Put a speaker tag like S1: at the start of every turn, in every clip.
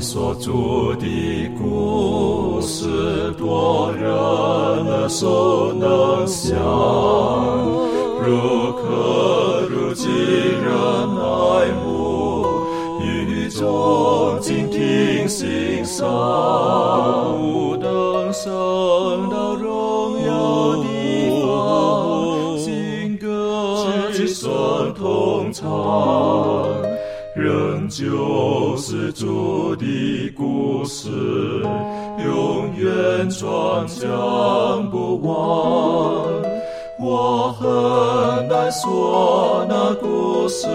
S1: 所做的故事，多人耳熟能详，如可如今人爱慕，欲众静听欣赏，吾等生到转将不忘。我很难说那故事，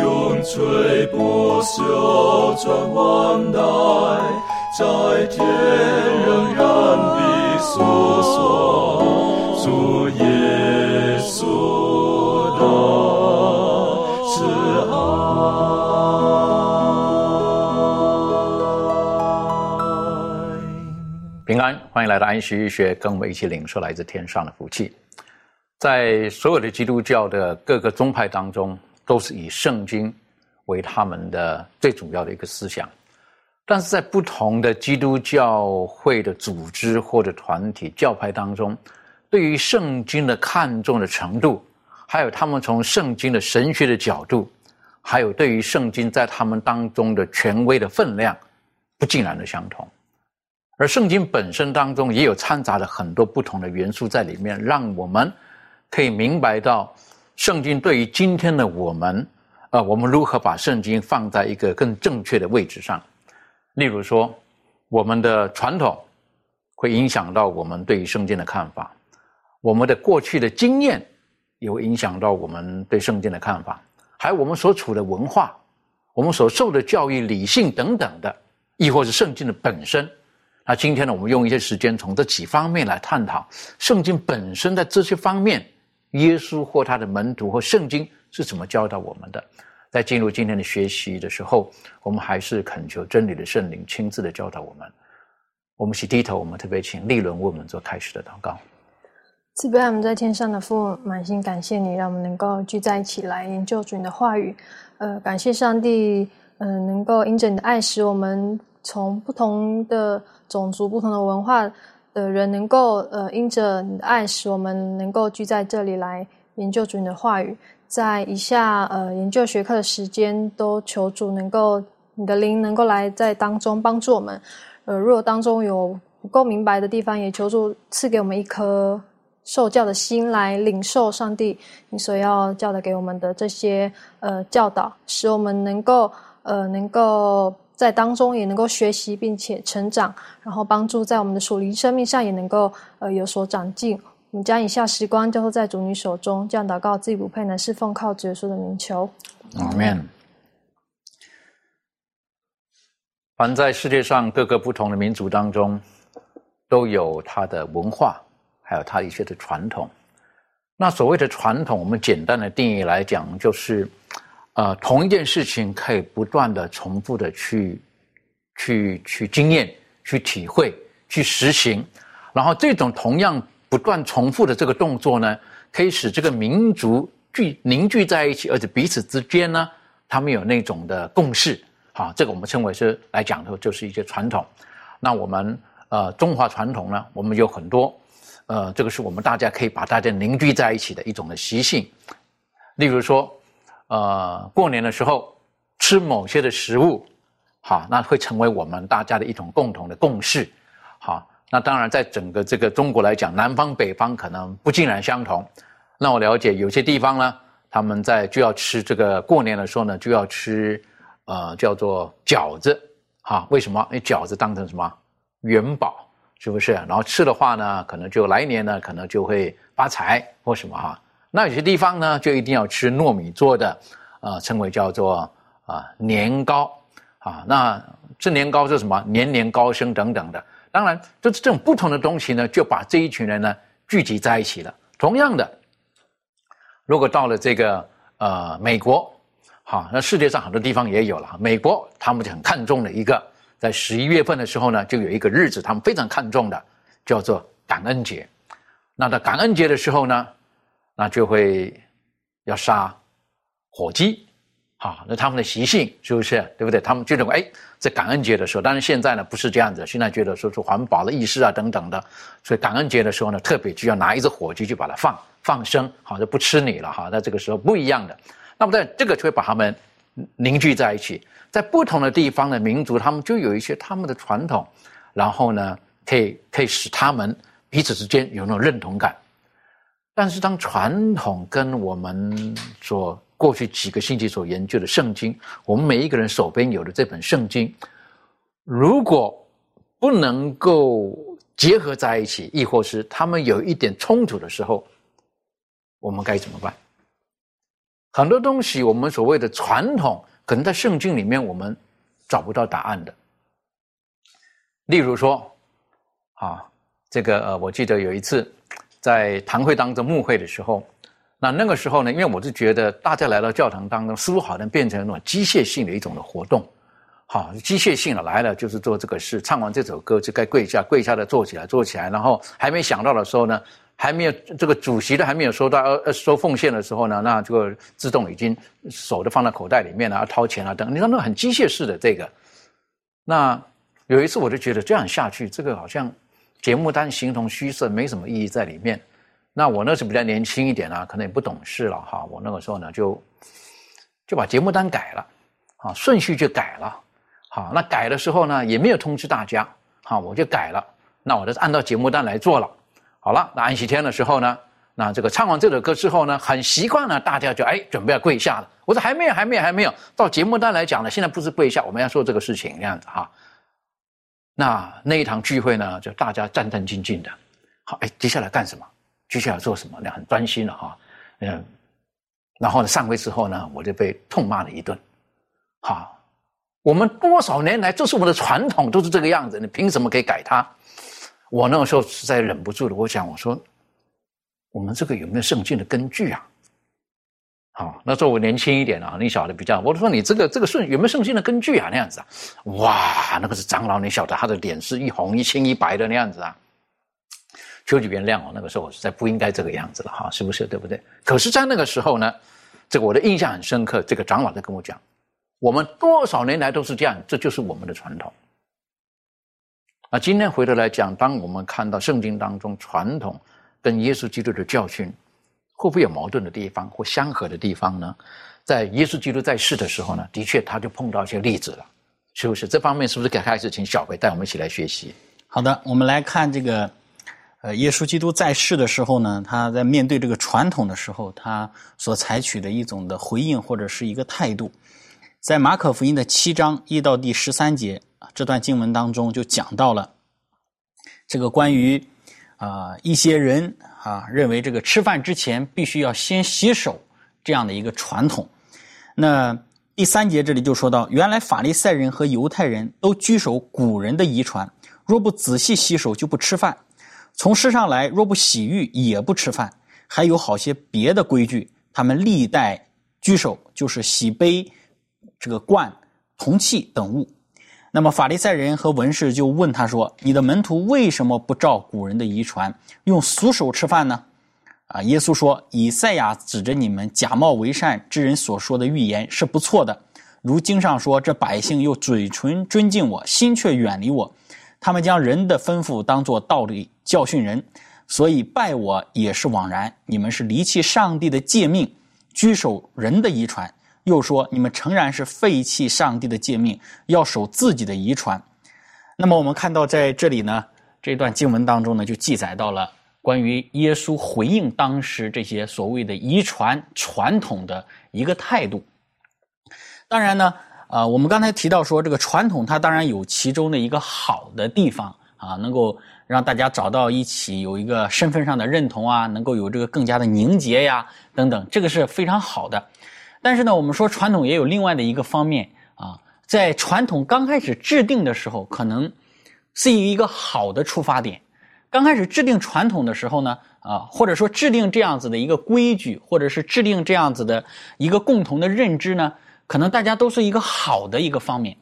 S1: 永垂不朽传万代，在天仍然的诉说主耶
S2: 欢迎来到安息日学，跟我们一起领受来自天上的福气。在所有的基督教的各个宗派当中，都是以圣经为他们的最主要的一个思想。但是在不同的基督教会的组织或者团体教派当中，对于圣经的看重的程度，还有他们从圣经的神学的角度，还有对于圣经在他们当中的权威的分量，不尽然的相同。而圣经本身当中也有掺杂了很多不同的元素在里面，让我们可以明白到圣经对于今天的我们，呃，我们如何把圣经放在一个更正确的位置上。例如说，我们的传统会影响到我们对于圣经的看法，我们的过去的经验也会影响到我们对圣经的看法，还有我们所处的文化、我们所受的教育、理性等等的，亦或是圣经的本身。那今天呢，我们用一些时间从这几方面来探讨圣经本身在这些方面，耶稣或他的门徒或圣经是怎么教导我们的。在进入今天的学习的时候，我们还是恳求真理的圣灵亲自的教导我们。我们一起低头，我们特别请立伦为我们做开始的祷告。
S3: 慈悲我们在天上的父，满心感谢你，让我们能够聚在一起来研究主你的话语。呃，感谢上帝，嗯、能够因着你的爱，使我们从不同的种族、不同的文化的人，能够呃因着你的爱，使我们能够聚在这里来研究主你的话语。在以下呃研究学科的时间，都求主能够你的灵能够来在当中帮助我们。呃，如果当中有不够明白的地方，也求助赐给我们一颗受教的心，来领受上帝你所要教导给我们的这些呃教导，使我们能够呃能够在当中也能够学习，并且成长，然后帮助在我们的属灵生命上也能够呃有所长进。我们将以下时光交托在主你手中，这样祷告自己不配，乃是奉靠主耶稣的名求。
S2: 阿门。凡在世界上各个不同的民族当中，都有它的文化，还有它一些的传统。那所谓的传统，我们简单的定义来讲，就是呃，同一件事情可以不断的重复的去去去经验、去体会、去实行，然后这种同样不断重复的这个动作呢，可以使这个民族聚凝聚在一起，而且彼此之间呢，他们有那种的共识。好，这个我们称为是来讲的，就是一些传统。那我们呃中华传统呢，我们有很多，呃，这个是我们大家可以把大家凝聚在一起的一种的习性。例如说，呃，过年的时候吃某些的食物，好，那会成为我们大家的一种共同的共识。好，那当然在整个这个中国来讲，南方北方可能不尽然相同。那我了解有些地方呢，他们在就要吃这个过年的时候呢，就要吃。呃，叫做饺子，哈，为什么？因为饺子当成什么元宝，是不是？然后吃的话呢，可能就来年呢，可能就会发财或什么哈。那有些地方呢，就一定要吃糯米做的，呃，称为叫做啊年糕，啊，那这年糕是什么？年年高升等等的。当然，就是这种不同的东西呢，就把这一群人呢聚集在一起了。同样的，如果到了这个呃美国。好，那世界上很多地方也有了。美国他们就很看重的一个，在十一月份的时候呢，就有一个日子，他们非常看重的，叫做感恩节。那到感恩节的时候呢，那就会要杀火鸡，好，那他们的习性是不是对不对？他们就认为，哎，在感恩节的时候，当然现在呢不是这样子，现在觉得说是环保的意识啊等等的，所以感恩节的时候呢，特别就要拿一只火鸡去把它放放生，好就不吃你了哈。那这个时候不一样的，那么在这个就会把他们凝聚在一起，在不同的地方的民族，他们就有一些他们的传统，然后呢，可以可以使他们彼此之间有那种认同感。但是，当传统跟我们所过去几个星期所研究的圣经，我们每一个人手边有的这本圣经，如果不能够结合在一起，亦或是他们有一点冲突的时候，我们该怎么办？很多东西，我们所谓的传统，可能在圣经里面我们找不到答案的。例如说，啊，这个呃，我记得有一次。在堂会当中牧会的时候，那那个时候呢，因为我是觉得大家来到教堂当中，似乎好像变成一种机械性的一种的活动，好，机械性的来了就是做这个事，唱完这首歌就该跪下，跪下的坐起来，坐起来，然后还没想到的时候呢，还没有这个主席的还没有收到呃呃收奉献的时候呢，那这个自动已经手都放在口袋里面了，掏钱啊等，你看那很机械式的这个，那有一次我就觉得这样下去，这个好像。节目单形同虚设，没什么意义在里面。那我那时比较年轻一点啊，可能也不懂事了哈。我那个时候呢，就就把节目单改了，啊，顺序就改了。好，那改的时候呢，也没有通知大家，好，我就改了。那我就按照节目单来做了。好了，那安息天的时候呢，那这个唱完这首歌之后呢，很习惯了，大家就哎准备要跪下了。我说还没有，还没有，还没有。到节目单来讲呢，现在不是跪下，我们要说这个事情这样子哈。那那一堂聚会呢，就大家战战兢兢的。好，哎，接下来干什么？接下来做什么？那很专心了哈。嗯，然后呢，上位之后呢，我就被痛骂了一顿。好，我们多少年来，这是我们的传统，都是这个样子，你凭什么可以改它？我那个时候实在忍不住了，我想，我说，我们这个有没有圣经的根据啊？啊，那时候我年轻一点啊，你晓得比较，我说你这个这个顺有没有圣经的根据啊？那样子啊，哇，那个是长老，你晓得他的脸是一红一青一白的那样子啊。求主原谅我，那个时候我实在不应该这个样子了哈，是不是？对不对？可是，在那个时候呢，这个我的印象很深刻。这个长老在跟我讲，我们多少年来都是这样，这就是我们的传统。那今天回头来讲，当我们看到圣经当中传统跟耶稣基督的教训。会不会有矛盾的地方或相合的地方呢？在耶稣基督在世的时候呢，的确他就碰到一些例子了，是不是？这方面是不是该开始请小培带我们一起来学习？
S4: 好的，我们来看这个，呃，耶稣基督在世的时候呢，他在面对这个传统的时候，他所采取的一种的回应或者是一个态度，在马可福音的七章一到第十三节这段经文当中就讲到了这个关于啊一些人。啊，认为这个吃饭之前必须要先洗手这样的一个传统。那第三节这里就说到，原来法利赛人和犹太人都居守古人的遗传，若不仔细洗手就不吃饭。从世上来，若不洗浴也不吃饭。还有好些别的规矩，他们历代居守，就是洗杯、这个罐、铜器等物。那么法利赛人和文士就问他说：“你的门徒为什么不照古人的遗传，用俗手吃饭呢？”啊，耶稣说：“以赛亚指着你们假冒为善之人所说的预言是不错的。如经上说，这百姓又嘴唇尊敬我，心却远离我。他们将人的吩咐当作道理教训人，所以拜我也是枉然。你们是离弃上帝的诫命，居守人的遗传。”又说：“你们诚然是废弃上帝的诫命，要守自己的遗传。”那么我们看到在这里呢，这段经文当中呢，就记载到了关于耶稣回应当时这些所谓的遗传传统的一个态度。当然呢，啊，我们刚才提到说，这个传统它当然有其中的一个好的地方啊，能够让大家找到一起，有一个身份上的认同啊，能够有这个更加的凝结呀，等等，这个是非常好的。但是呢，我们说传统也有另外的一个方面啊，在传统刚开始制定的时候，可能是以一个好的出发点。刚开始制定传统的时候呢，啊，或者说制定这样子的一个规矩，或者是制定这样子的一个共同的认知呢，可能大家都是一个好的一个方面。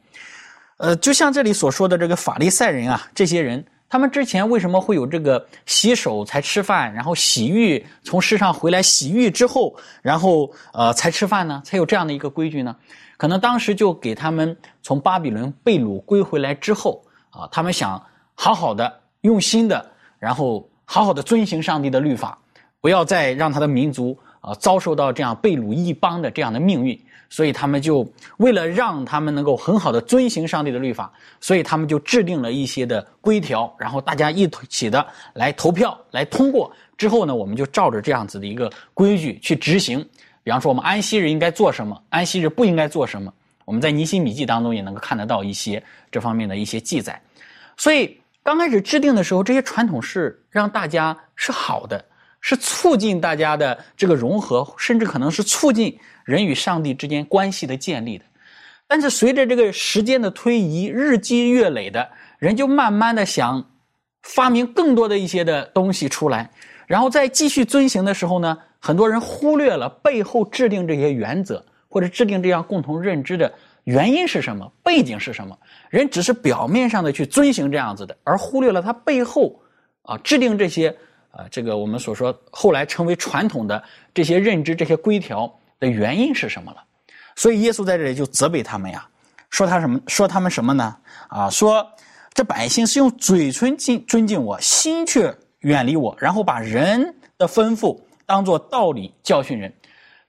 S4: 呃，就像这里所说的这个法利赛人啊，这些人他们之前为什么会有这个洗手才吃饭，然后洗浴从世上回来洗浴之后，然后呃才吃饭呢？才有这样的一个规矩呢？可能当时就给他们从巴比伦被掳归回来之后啊，他们想好好的用心的，然后好好的遵行上帝的律法，不要再让他的民族啊遭受到这样被掳异邦的这样的命运。所以他们就为了让他们能够很好的遵行上帝的律法，所以他们就制定了一些的规条，然后大家一起的来投票来通过。之后呢，我们就照着这样子的一个规矩去执行。比方说，我们安息日应该做什么，安息日不应该做什么，我们在尼西米记当中也能够看得到一些这方面的一些记载。所以刚开始制定的时候，这些传统是让大家是好的，是促进大家的这个融合，甚至可能是促进。人与上帝之间关系的建立的，但是随着这个时间的推移，日积月累的，人就慢慢的想发明更多的一些的东西出来，然后在继续遵行的时候呢，很多人忽略了背后制定这些原则或者制定这样共同认知的原因是什么，背景是什么，人只是表面上的去遵行这样子的，而忽略了他背后啊制定这些啊这个我们所说后来成为传统的这些认知这些规条。的原因是什么了？所以耶稣在这里就责备他们呀，说他什么？说他们什么呢？啊，说这百姓是用嘴唇敬尊敬我，心却远离我，然后把人的吩咐当做道理教训人，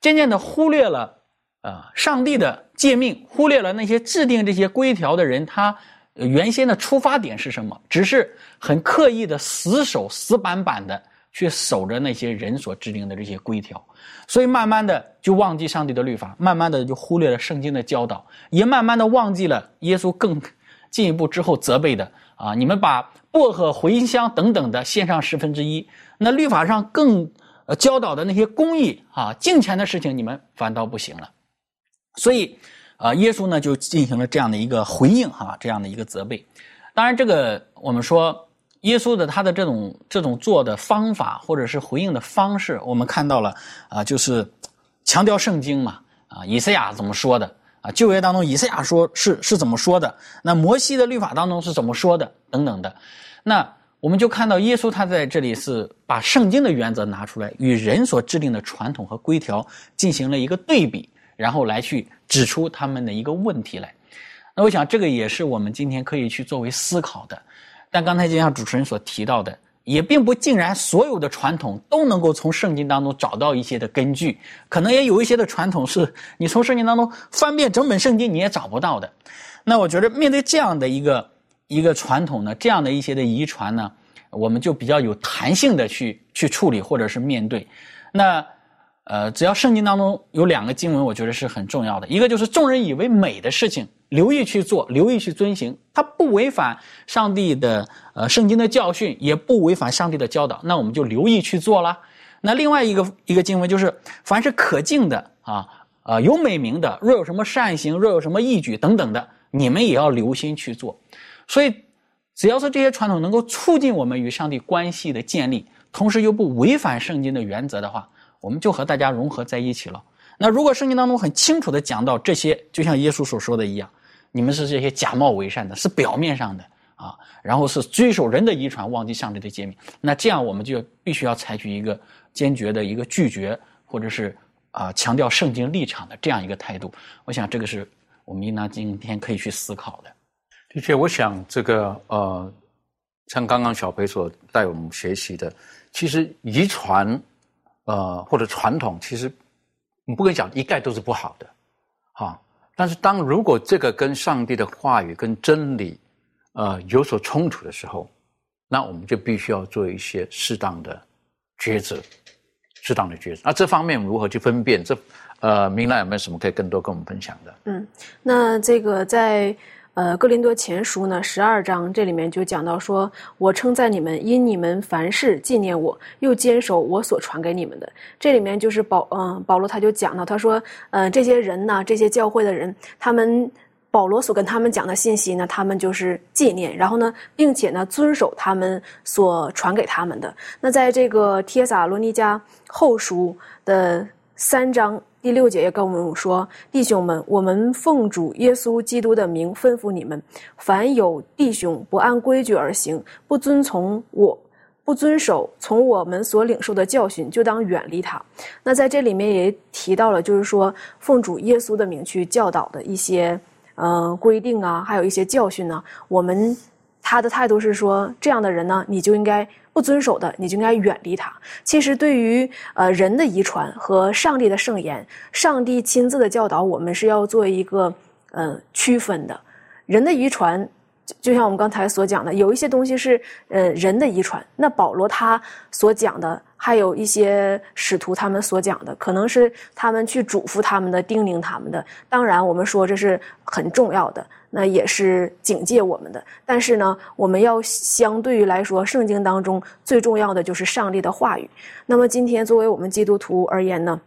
S4: 渐渐的忽略了啊上帝的诫命，忽略了那些制定这些规条的人他原先的出发点是什么？只是很刻意的死守死板板的去守着那些人所制定的这些规条。所以慢慢的就忘记上帝的律法，慢慢的就忽略了圣经的教导，也慢慢的忘记了耶稣更进一步之后责备的啊，你们把薄荷、茴香等等的献上十分之一，那律法上更教导的那些公义啊、敬虔的事情，你们反倒不行了。所以啊，耶稣呢就进行了这样的一个回应哈，这样的一个责备。当然，这个我们说。耶稣的他的这种这种做的方法，或者是回应的方式，我们看到了啊，就是强调圣经嘛啊，以赛亚怎么说的啊？旧约当中以赛亚说是是怎么说的？那摩西的律法当中是怎么说的？等等的。那我们就看到耶稣他在这里是把圣经的原则拿出来，与人所制定的传统和规条进行了一个对比，然后来去指出他们的一个问题来。那我想这个也是我们今天可以去作为思考的。但刚才就像主持人所提到的，也并不尽然所有的传统都能够从圣经当中找到一些的根据，可能也有一些的传统是你从圣经当中翻遍整本圣经你也找不到的。那我觉得面对这样的一个一个传统呢，这样的一些的遗传呢，我们就比较有弹性的去去处理或者是面对。那。呃，只要圣经当中有两个经文，我觉得是很重要的。一个就是众人以为美的事情，留意去做，留意去遵行，它不违反上帝的呃圣经的教训，也不违反上帝的教导，那我们就留意去做了。那另外一个一个经文就是，凡是可敬的啊，呃有美名的，若有什么善行，若有什么义举等等的，你们也要留心去做。所以，只要是这些传统能够促进我们与上帝关系的建立，同时又不违反圣经的原则的话。我们就和大家融合在一起了。那如果圣经当中很清楚的讲到这些，就像耶稣所说的一样，你们是这些假冒伪善的，是表面上的啊，然后是遵守人的遗传，忘记上帝的诫命。那这样我们就必须要采取一个坚决的一个拒绝，或者是啊强调圣经立场的这样一个态度。我想这个是我们应当今天可以去思考的。
S2: 的确，我想这个呃，像刚刚小培所带我们学习的，其实遗传。呃，或者传统，其实你不跟你讲，一概都是不好的，哈。但是当如果这个跟上帝的话语、跟真理，呃，有所冲突的时候，那我们就必须要做一些适当的抉择，适当的抉择。那这方面如何去分辨？这呃，明兰有没有什么可以更多跟我们分享的？
S3: 嗯，那这个在。呃，哥林多前书呢，十二章这里面就讲到说，我称赞你们，因你们凡事纪念我，又坚守我所传给你们的。这里面就是保，嗯，保罗他就讲到，他说，嗯，这些人呢，这些教会的人，他们保罗所跟他们讲的信息呢，他们就是纪念，然后呢，并且呢，遵守他们所传给他们的。那在这个帖撒罗尼迦后书的三章。
S5: 第六节也跟我们说：“弟兄们，我们奉主耶稣基督的名吩咐你们，凡有弟兄不按规矩而行，不遵从我，不遵守从我们所领受的教训，就当远离他。”那在这里面也提到了，就是说奉主耶稣的名去教导的一些呃规定啊，还有一些教训呢。我们他的态度是说，这样的人呢，你就应该。不遵守的，你就应该远离他。其实，对于呃人的遗传和上帝的圣言，上帝亲自的教导，我们是要做一个呃区分的。人的遗传，就像我们刚才所讲的，有一些东西是呃人的遗传。那保罗他所讲的，还有一些使徒他们所讲的，可能是他们去嘱咐他们的、叮咛他们的。当然，我们说这是很重要的。那也是警戒我们的，但是呢，我们要相对于来说，圣经当中最重要的就是上帝的话语。那么今天作为我们基督徒而言呢，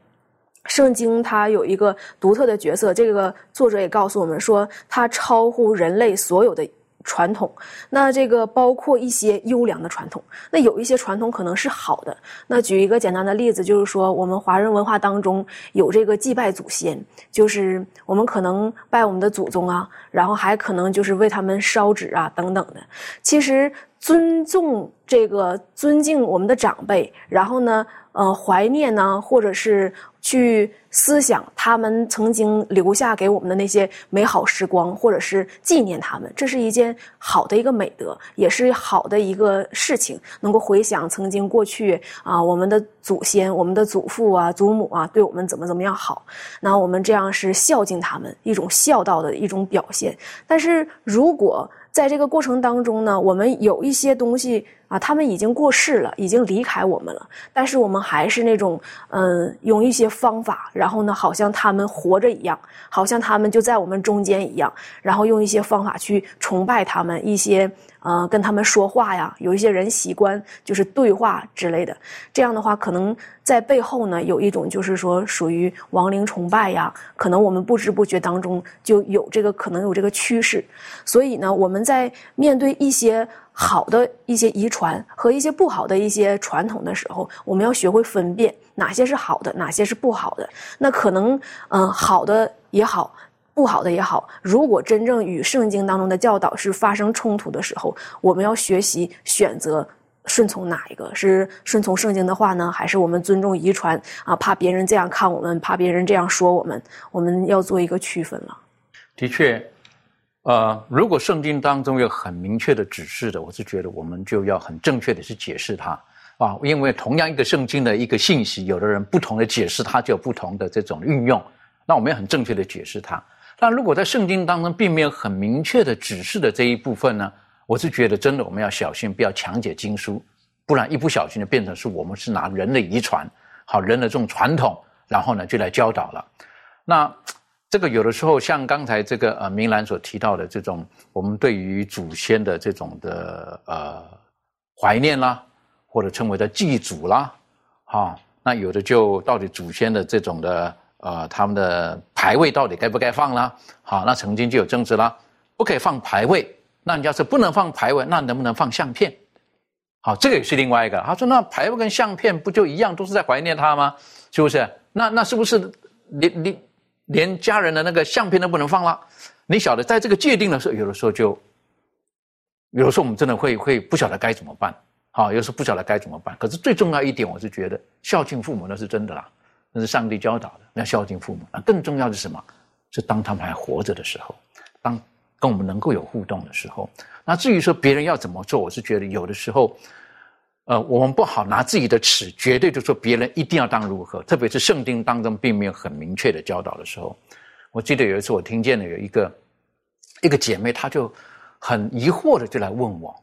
S5: 圣经它有一个独特的角色，这个作者也告诉我们说，它超乎人类所有的。传统，那这个包括一些优良的传统。那有一些传统可能是好的。那举一个简单的例子，就是说我们华人文化当中有这个祭拜祖先，就是我们可能拜我们的祖宗啊，然后还可能就是为他们烧纸啊等等的。其实尊重这个尊敬我们的长辈，然后呢，呃，怀念呢，或者是。去思想他们曾经留下给我们的那些美好时光，或者是纪念他们，这是一件好的一个美德，也是好的一个事情。能够回想曾经过去啊，我们的祖先、我们的祖父啊、祖母啊，对我们怎么怎么样好，那我们这样是孝敬他们，一种孝道的一种表现。但是如果在这个过程当中呢，我们有一些东西。啊，他们已经过世了，已经离开我们了。但是我们还是那种，嗯，用一些方法，然后呢，好像他们活着一样，好像他们就在我们中间一样，然后用一些方法去崇拜他们，一些，呃，跟他们说话呀。有一些人习惯就是对话之类的，这样的话，可能在背后呢，有一种就是说属于亡灵崇拜呀。可能我们不知不觉当中就有这个可能有这个趋势。所以呢，我们在面对一些。好的一些遗传和一些不好的一些传统的时候，我们要学会分辨哪些是好的，哪些是不好的。那可能，嗯，好的也好，不好的也好，如果真正与圣经当中的教导是发生冲突的时候，我们要学习选择顺从哪一个是顺从圣经的话呢，还是我们尊重遗传啊？怕别人这样看我们，怕别人这样说我们，我们要做一个区分了。
S2: 的确。呃，如果圣经当中有很明确的指示的，我是觉得我们就要很正确的去解释它啊，因为同样一个圣经的一个信息，有的人不同的解释它，就有不同的这种运用。那我们要很正确的解释它。但如果在圣经当中并没有很明确的指示的这一部分呢，我是觉得真的我们要小心，不要强解经书，不然一不小心就变成是我们是拿人的遗传，好人的这种传统，然后呢就来教导了。那。这个有的时候像刚才这个呃明兰所提到的这种，我们对于祖先的这种的呃怀念啦，或者称为的祭祖啦，哈，那有的就到底祖先的这种的呃他们的牌位到底该不该放啦？好，那曾经就有争执啦，不可以放牌位，那你要是不能放牌位，那能不能放相片？好，这个也是另外一个。他说那牌位跟相片不就一样，都是在怀念他吗？是不是？那那是不是你你？连家人的那个相片都不能放了，你晓得，在这个界定的时候，有的时候就，有的时候我们真的会会不晓得该怎么办，好，有时候不晓得该怎么办。可是最重要一点，我是觉得孝敬父母那是真的啦，那是上帝教导的，要孝敬父母。那更重要的是什么？是当他们还活着的时候，当跟我们能够有互动的时候。那至于说别人要怎么做，我是觉得有的时候。呃，我们不好拿自己的尺，绝对就说别人一定要当如何，特别是圣经当中并没有很明确的教导的时候。我记得有一次我听见了有一个一个姐妹，她就很疑惑的就来问我，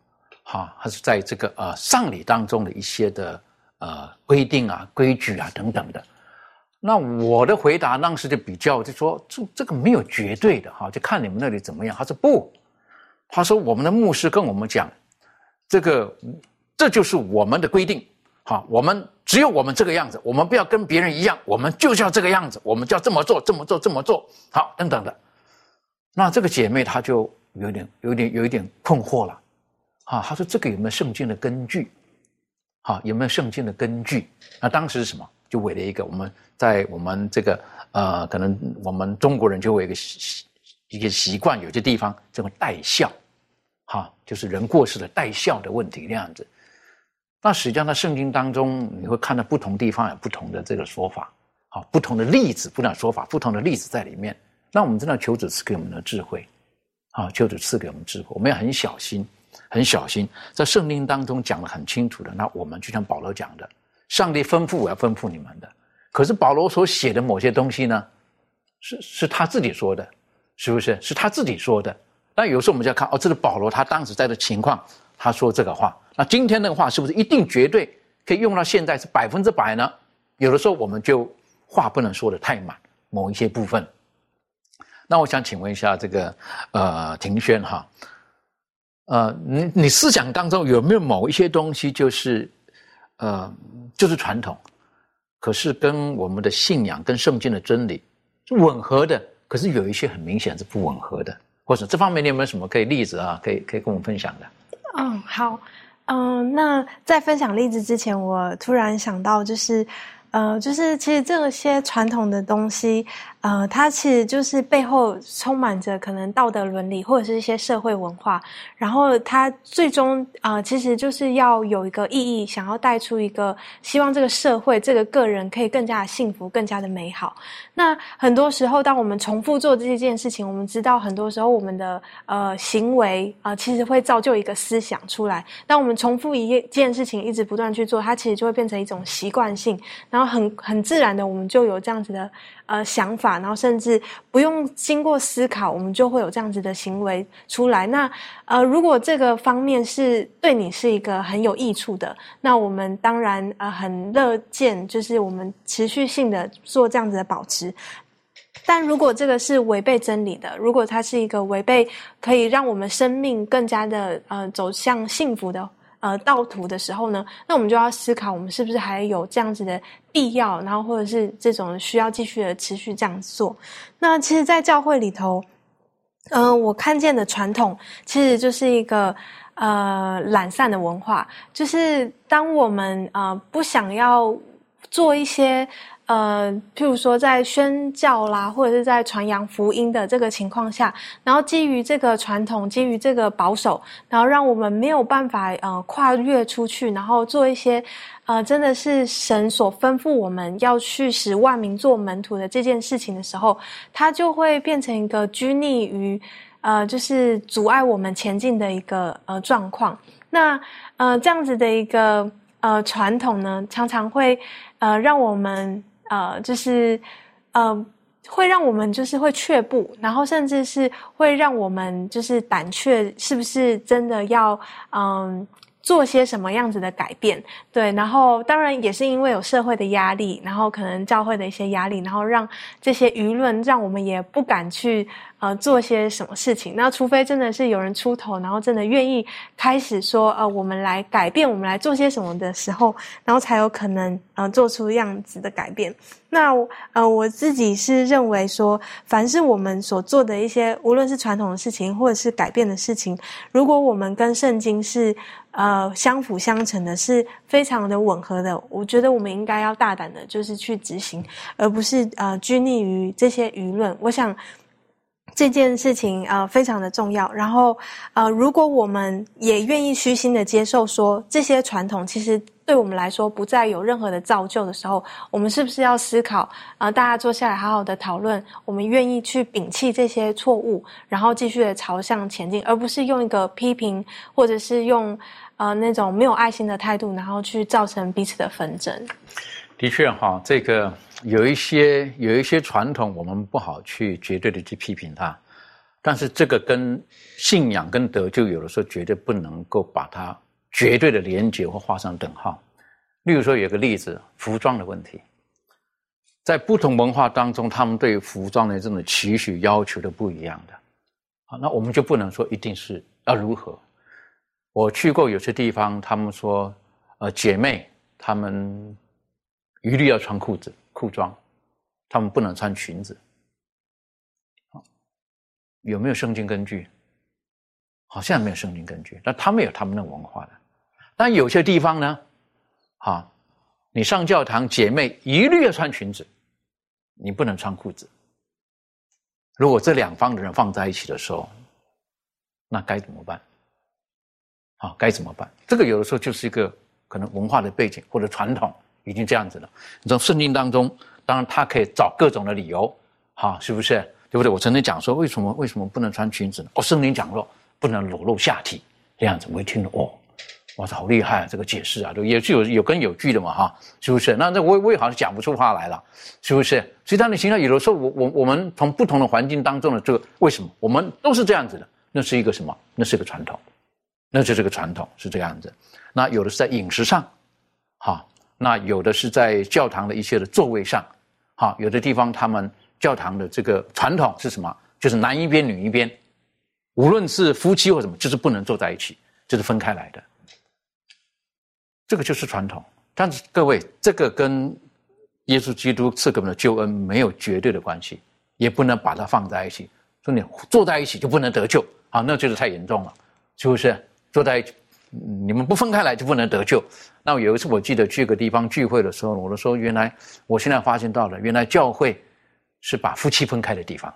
S2: 哈，她是在这个呃丧礼当中的一些的呃规定啊、规矩啊等等的。那我的回答当时就比较就说这这个没有绝对的哈，就看你们那里怎么样。她说不，她说我们的牧师跟我们讲这个。这就是我们的规定，好，我们只有我们这个样子，我们不要跟别人一样，我们就是要这个样子，我们就要这么做，这么做，这么做，好，等等的。那这个姐妹她就有点、有点、有一点困惑了，啊，她说这个有没有圣经的根据？好，有没有圣经的根据？那当时是什么？就为了一个我们在我们这个呃，可能我们中国人就会一个习一个习惯，有些地方这个带孝，哈，就是人过世了带孝的问题那样子。那实际上在圣经当中，你会看到不同地方有不同的这个说法，好，不同的例子，不同的说法，不同的例子在里面。那我们知道求主赐给我们的智慧，啊，求主赐给我们智慧，我们要很小心，很小心，在圣经当中讲的很清楚的。那我们就像保罗讲的。上帝吩咐我要吩咐你们的，可是保罗所写的某些东西呢，是是他自己说的，是不是？是他自己说的。那有时候我们就要看哦，这是保罗他当时在的情况，他说这个话。那今天那个话是不是一定绝对可以用到现在是百分之百呢？有的时候我们就话不能说的太满，某一些部分。那我想请问一下这个呃庭轩哈，呃你你思想当中有没有某一些东西就是？呃，就是传统，可是跟我们的信仰、跟圣经的真理是吻合的。可是有一些很明显是不吻合的，或者这方面你有没有什么可以例子啊？可以可以跟我们分享的？
S6: 嗯，好，嗯，那在分享例子之前，我突然想到，就是呃，就是其实这些传统的东西。呃，它其实就是背后充满着可能道德伦理或者是一些社会文化，然后它最终啊，其实就是要有一个意义，想要带出一个希望这个社会这个个人可以更加的幸福，更加的美好。那很多时候，当我们重复做这件事情，我们知道很多时候我们的呃行为啊，其实会造就一个思想出来。当我们重复一件事情，一直不断去做，它其实就会变成一种习惯性，然后很很自然的，我们就有这样子的。呃，想法，然后甚至不用经过思考，我们就会有这样子的行为出来。那呃，如果这个方面是对你是一个很有益处的，那我们当然呃很乐见，就是我们持续性的做这样子的保持。但如果这个是违背真理的，如果它是一个违背可以让我们生命更加的呃走向幸福的。呃，道途的时候呢，那我们就要思考，我们是不是还有这样子的必要，然后或者是这种需要继续的持续这样做。那其实，在教会里头，嗯，我看见的传统其实就是一个呃懒散的文化，就是当我们呃不想要做一些。呃，譬如说在宣教啦，或者是在传扬福音的这个情况下，然后基于这个传统，基于这个保守，然后让我们没有办法呃跨越出去，然后做一些呃真的是神所吩咐我们要去使万民做门徒的这件事情的时候，它就会变成一个拘泥于呃，就是阻碍我们前进的一个呃状况。那呃这样子的一个呃传统呢，常常会呃让我们。呃，就是，呃，会让我们就是会却步，然后甚至是会让我们就是胆怯，是不是真的要嗯做些什么样子的改变？对，然后当然也是因为有社会的压力，然后可能教会的一些压力，然后让这些舆论让我们也不敢去。呃，做些什么事情？那除非真的是有人出头，然后真的愿意开始说，呃，我们来改变，我们来做些什么的时候，然后才有可能呃做出样子的改变。那呃，我自己是认为说，凡是我们所做的一些，无论是传统的事情，或者是改变的事情，如果我们跟圣经是呃相辅相成的，是非常的吻合的，我觉得我们应该要大胆的，就是去执行，而不是呃拘泥于这些舆论。我想。这件事情呃非常的重要，然后呃如果我们也愿意虚心的接受说这些传统其实对我们来说不再有任何的造就的时候，我们是不是要思考啊？大家坐下来好好的讨论，我们愿意去摒弃这些错误，然后继续的朝向前进，而不是用一个批评或者是用呃那种没有爱心的态度，然后去造成彼此的纷争。
S2: 的确哈，这个。有一些有一些传统，我们不好去绝对的去批评它，但是这个跟信仰跟德就有的时候绝对不能够把它绝对的连接或画上等号。例如说，有个例子，服装的问题，在不同文化当中，他们对服装的这种期许要求都不一样的。好，那我们就不能说一定是要如何。我去过有些地方，他们说，呃，姐妹他们一律要穿裤子。裤装，他们不能穿裙子，有没有圣经根据？好像没有圣经根据，但他们有他们的文化的。但有些地方呢，哈，你上教堂，姐妹一律要穿裙子，你不能穿裤子。如果这两方的人放在一起的时候，那该怎么办？啊，该怎么办？这个有的时候就是一个可能文化的背景或者传统已经这样子了。你从圣经当中，当然他可以找各种的理由，哈，是不是？对不对？我曾经讲说，为什么为什么不能穿裙子呢？哦，圣经讲了，不能裸露下体，这样子我一听，哦，哇，好厉害啊！这个解释啊，都也是有有根有据的嘛，哈，是不是？那那我我也好像讲不出话来了，是不是？所以当你形象有的时候，我我我们从不同的环境当中的这个为什么我们都是这样子的？那是一个什么？那是一个传统。那就是个传统，是这样子。那有的是在饮食上，哈；那有的是在教堂的一些的座位上，哈。有的地方他们教堂的这个传统是什么？就是男一边，女一边，无论是夫妻或什么，就是不能坐在一起，就是分开来的。这个就是传统。但是各位，这个跟耶稣基督赐给我们的救恩没有绝对的关系，也不能把它放在一起，说你坐在一起就不能得救，啊，那就是太严重了，是不是？坐在一起，你们不分开来就不能得救。那有一次我记得去一个地方聚会的时候，我都说原来我现在发现到了，原来教会是把夫妻分开的地方。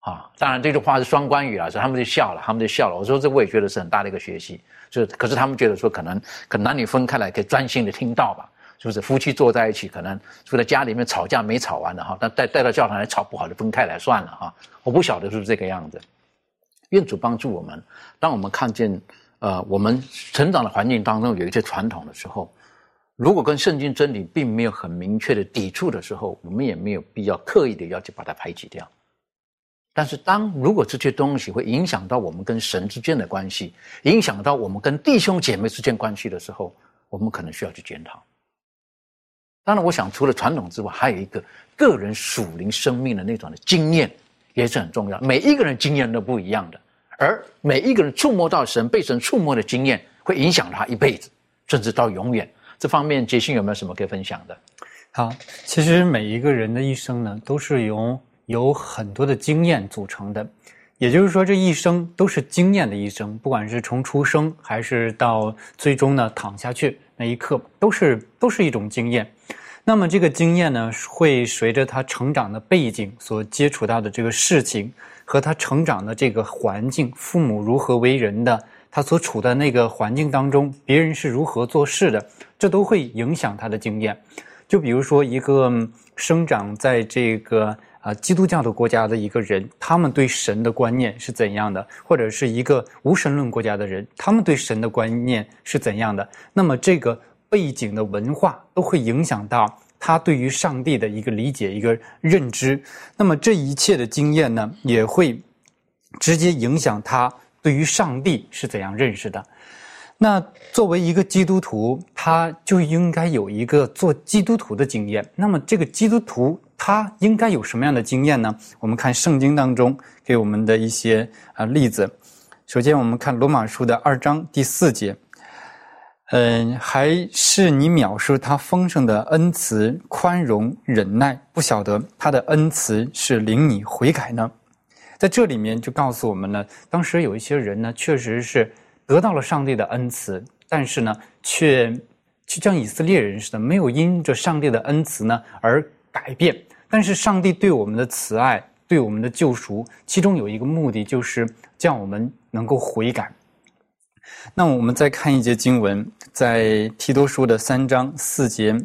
S2: 啊，当然这句话是双关语啊，所以他们就笑了，他们就笑了。我说这我也觉得是很大的一个学习，就是可是他们觉得说可能可能男女分开来可以专心的听到吧，是不是？夫妻坐在一起，可能除了家里面吵架没吵完的哈，但带带到教堂来吵不好就分开来算了哈。我不晓得是不是这个样子。愿主帮助我们。当我们看见，呃，我们成长的环境当中有一些传统的时候，如果跟圣经真理并没有很明确的抵触的时候，我们也没有必要刻意的要去把它排挤掉。但是，当如果这些东西会影响到我们跟神之间的关系，影响到我们跟弟兄姐妹之间关系的时候，我们可能需要去检讨。当然，我想除了传统之外，还有一个个人属灵生命的那种的经验。也是很重要，每一个人经验都不一样的，而每一个人触摸到神、被神触摸的经验，会影响他一辈子，甚至到永远。这方面，杰信有没有什么可以分享的？
S7: 好，其实每一个人的一生呢，都是由有很多的经验组成的，也就是说，这一生都是经验的一生，不管是从出生还是到最终呢躺下去那一刻，都是都是一种经验。那么这个经验呢，会随着他成长的背景所接触到的这个事情，和他成长的这个环境，父母如何为人的，他所处的那个环境当中，别人是如何做事的，这都会影响他的经验。就比如说一个生长在这个啊基督教的国家的一个人，他们对神的观念是怎样的？或者是一个无神论国家的人，他们对神的观念是怎样的？那么这个。背景的文化都会影响到他对于上帝的一个理解、一个认知。那么这一切的经验呢，也会直接影响他对于上帝是怎样认识的。那作为一个基督徒，他就应该有一个做基督徒的经验。那么这个基督徒他应该有什么样的经验呢？我们看圣经当中给我们的一些啊例子。首先，我们看罗马书的二章第四节。嗯，还是你描述他丰盛的恩慈、宽容、忍耐，不晓得他的恩慈是领你悔改呢？在这里面就告诉我们了，当时有一些人呢，确实是得到了上帝的恩慈，但是呢，却就像以色列人似的，没有因着上帝的恩慈呢而改变。但是上帝对我们的慈爱、对我们的救赎，其中有一个目的，就是叫我们能够悔改。那我们再看一节经文，在提多书的三章四节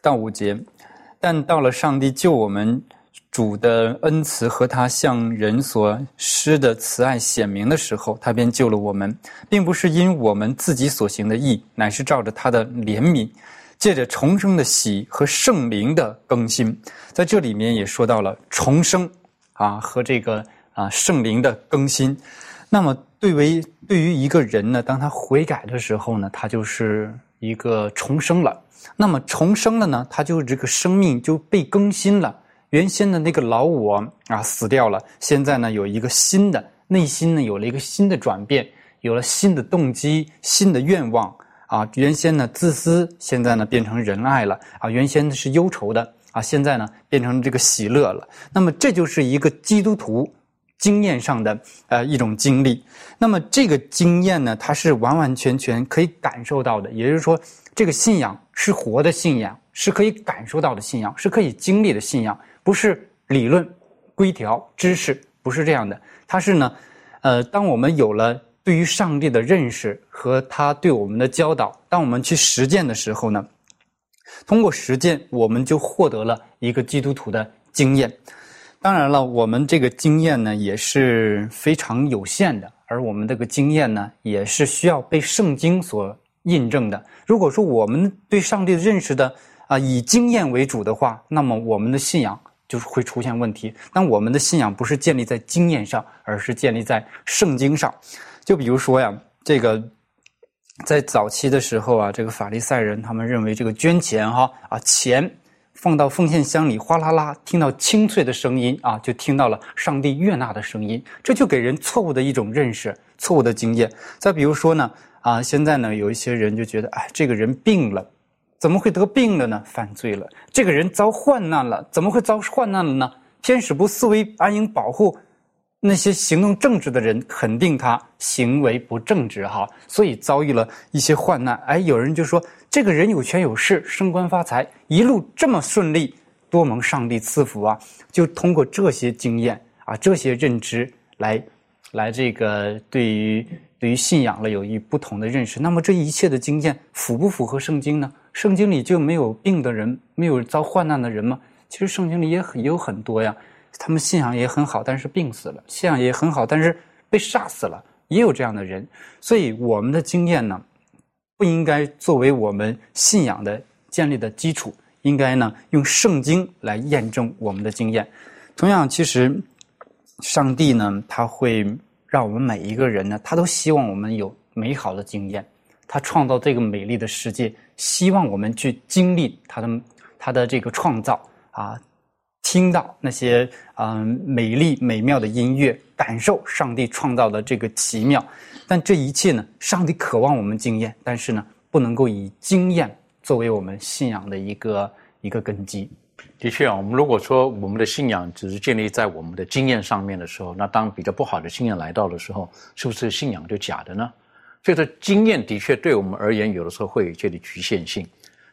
S7: 到五节。但到了上帝救我们主的恩慈和他向人所施的慈爱显明的时候，他便救了我们，并不是因我们自己所行的义，乃是照着他的怜悯，借着重生的喜和圣灵的更新。在这里面也说到了重生啊和这个啊圣灵的更新。那么，对为对于一个人呢，当他悔改的时候呢，他就是一个重生了。那么重生了呢，他就这个生命就被更新了。原先的那个老我啊死掉了，现在呢有一个新的内心呢有了一个新的转变，有了新的动机、新的愿望啊。原先呢自私，现在呢变成仁爱了啊。原先是忧愁的啊，现在呢变成这个喜乐了。那么这就是一个基督徒。经验上的呃一种经历。那么这个经验呢，它是完完全全可以感受到的，也就是说，这个信仰是活的信仰，是可以感受到的信仰，是可以经历的信仰，不是理论、规条、知识，不是这样的。它是呢，呃，当我们有了对于上帝的认识和他对我们的教导，当我们去实践的时候呢，通过实践，我们就获得了一个基督徒的经验。当然了，我们这个经验呢也是非常有限的，而我们这个经验呢也是需要被圣经所印证的。如果说我们对上帝的认识的啊以经验为主的话，那么我们的信仰就是会出现问题。但我们的信仰不是建立在经验上，而是建立在圣经上。就比如说呀，这个在早期的时候啊，这个法利赛人他们认为这个捐钱哈啊钱。放到奉献箱里，哗啦啦，听到清脆的声音啊，就听到了上帝悦纳的声音，这就给人错误的一种认识，错误的经验。再比如说呢，啊，现在呢，有一些人就觉得，哎，这个人病了，怎么会得病了呢？犯罪了。这个人遭患难了，怎么会遭患难了呢？天使不四维安营保护那些行动正直的人，肯定他行为不正直哈，所以遭遇了一些患难。哎，有人就说。这个人有权有势，升官发财，一路这么顺利，多蒙上帝赐福啊！就通过这些经验啊，这些认知来，来这个对于对于信仰了有一不同的认识。那么这一切的经验符不符合圣经呢？圣经里就没有病的人，没有遭患难的人吗？其实圣经里也很也有很多呀，他们信仰也很好，但是病死了；信仰也很好，但是被杀死了，也有这样的人。所以我们的经验呢？不应该作为我们信仰的建立的基础，应该呢用圣经来验证我们的经验。同样，其实上帝呢，他会让我们每一个人呢，他都希望我们有美好的经验。他创造这个美丽的世界，希望我们去经历他的他的这个创造啊，听到那些嗯美丽美妙的音乐，感受上帝创造的这个奇妙。但这一切呢？上帝渴望我们经验，但是呢，不能够以经验作为我们信仰的一个一个根基。
S2: 的确啊，我们如果说我们的信仰只是建立在我们的经验上面的时候，那当比较不好的经验来到的时候，是不是信仰就假的呢？所以说，经验的确对我们而言，有的时候会有一些的局限性。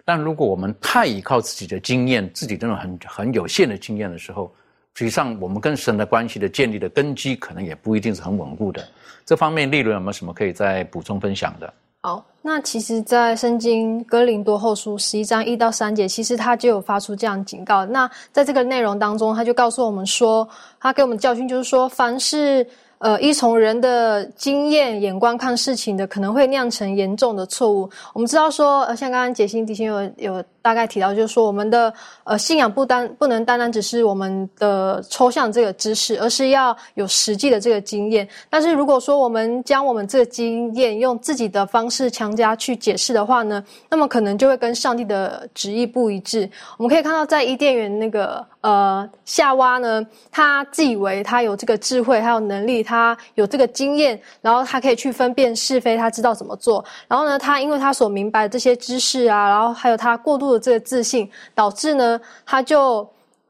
S2: 但如果我们太依靠自己的经验，自己这种很很有限的经验的时候，实际上我们跟神的关系的建立的根基，可能也不一定是很稳固的。这方面，利润有没有什么可以再补充分享的？
S3: 好，那其实，在圣经哥林多后书十一章一到三节，其实他就有发出这样警告。那在这个内容当中，他就告诉我们说，他给我们教训就是说，凡是。呃，依从人的经验眼光看事情的，可能会酿成严重的错误。我们知道说，呃，像刚刚解心迪心有有大概提到，就是说，我们的呃信仰不单不能单单只是我们的抽象这个知识，而是要有实际的这个经验。但是如果说我们将我们这个经验用自己的方式强加去解释的话呢，那么可能就会跟上帝的旨意不一致。我们可以看到，在伊甸园那个呃夏娃呢，他自以为他有这个智慧，还有能力。他有这个经验，然后他可以去分辨是非，他知道怎么做。然后呢，他因为他所明白的这些知识啊，然后还有他过度这个自信，导致呢，他就。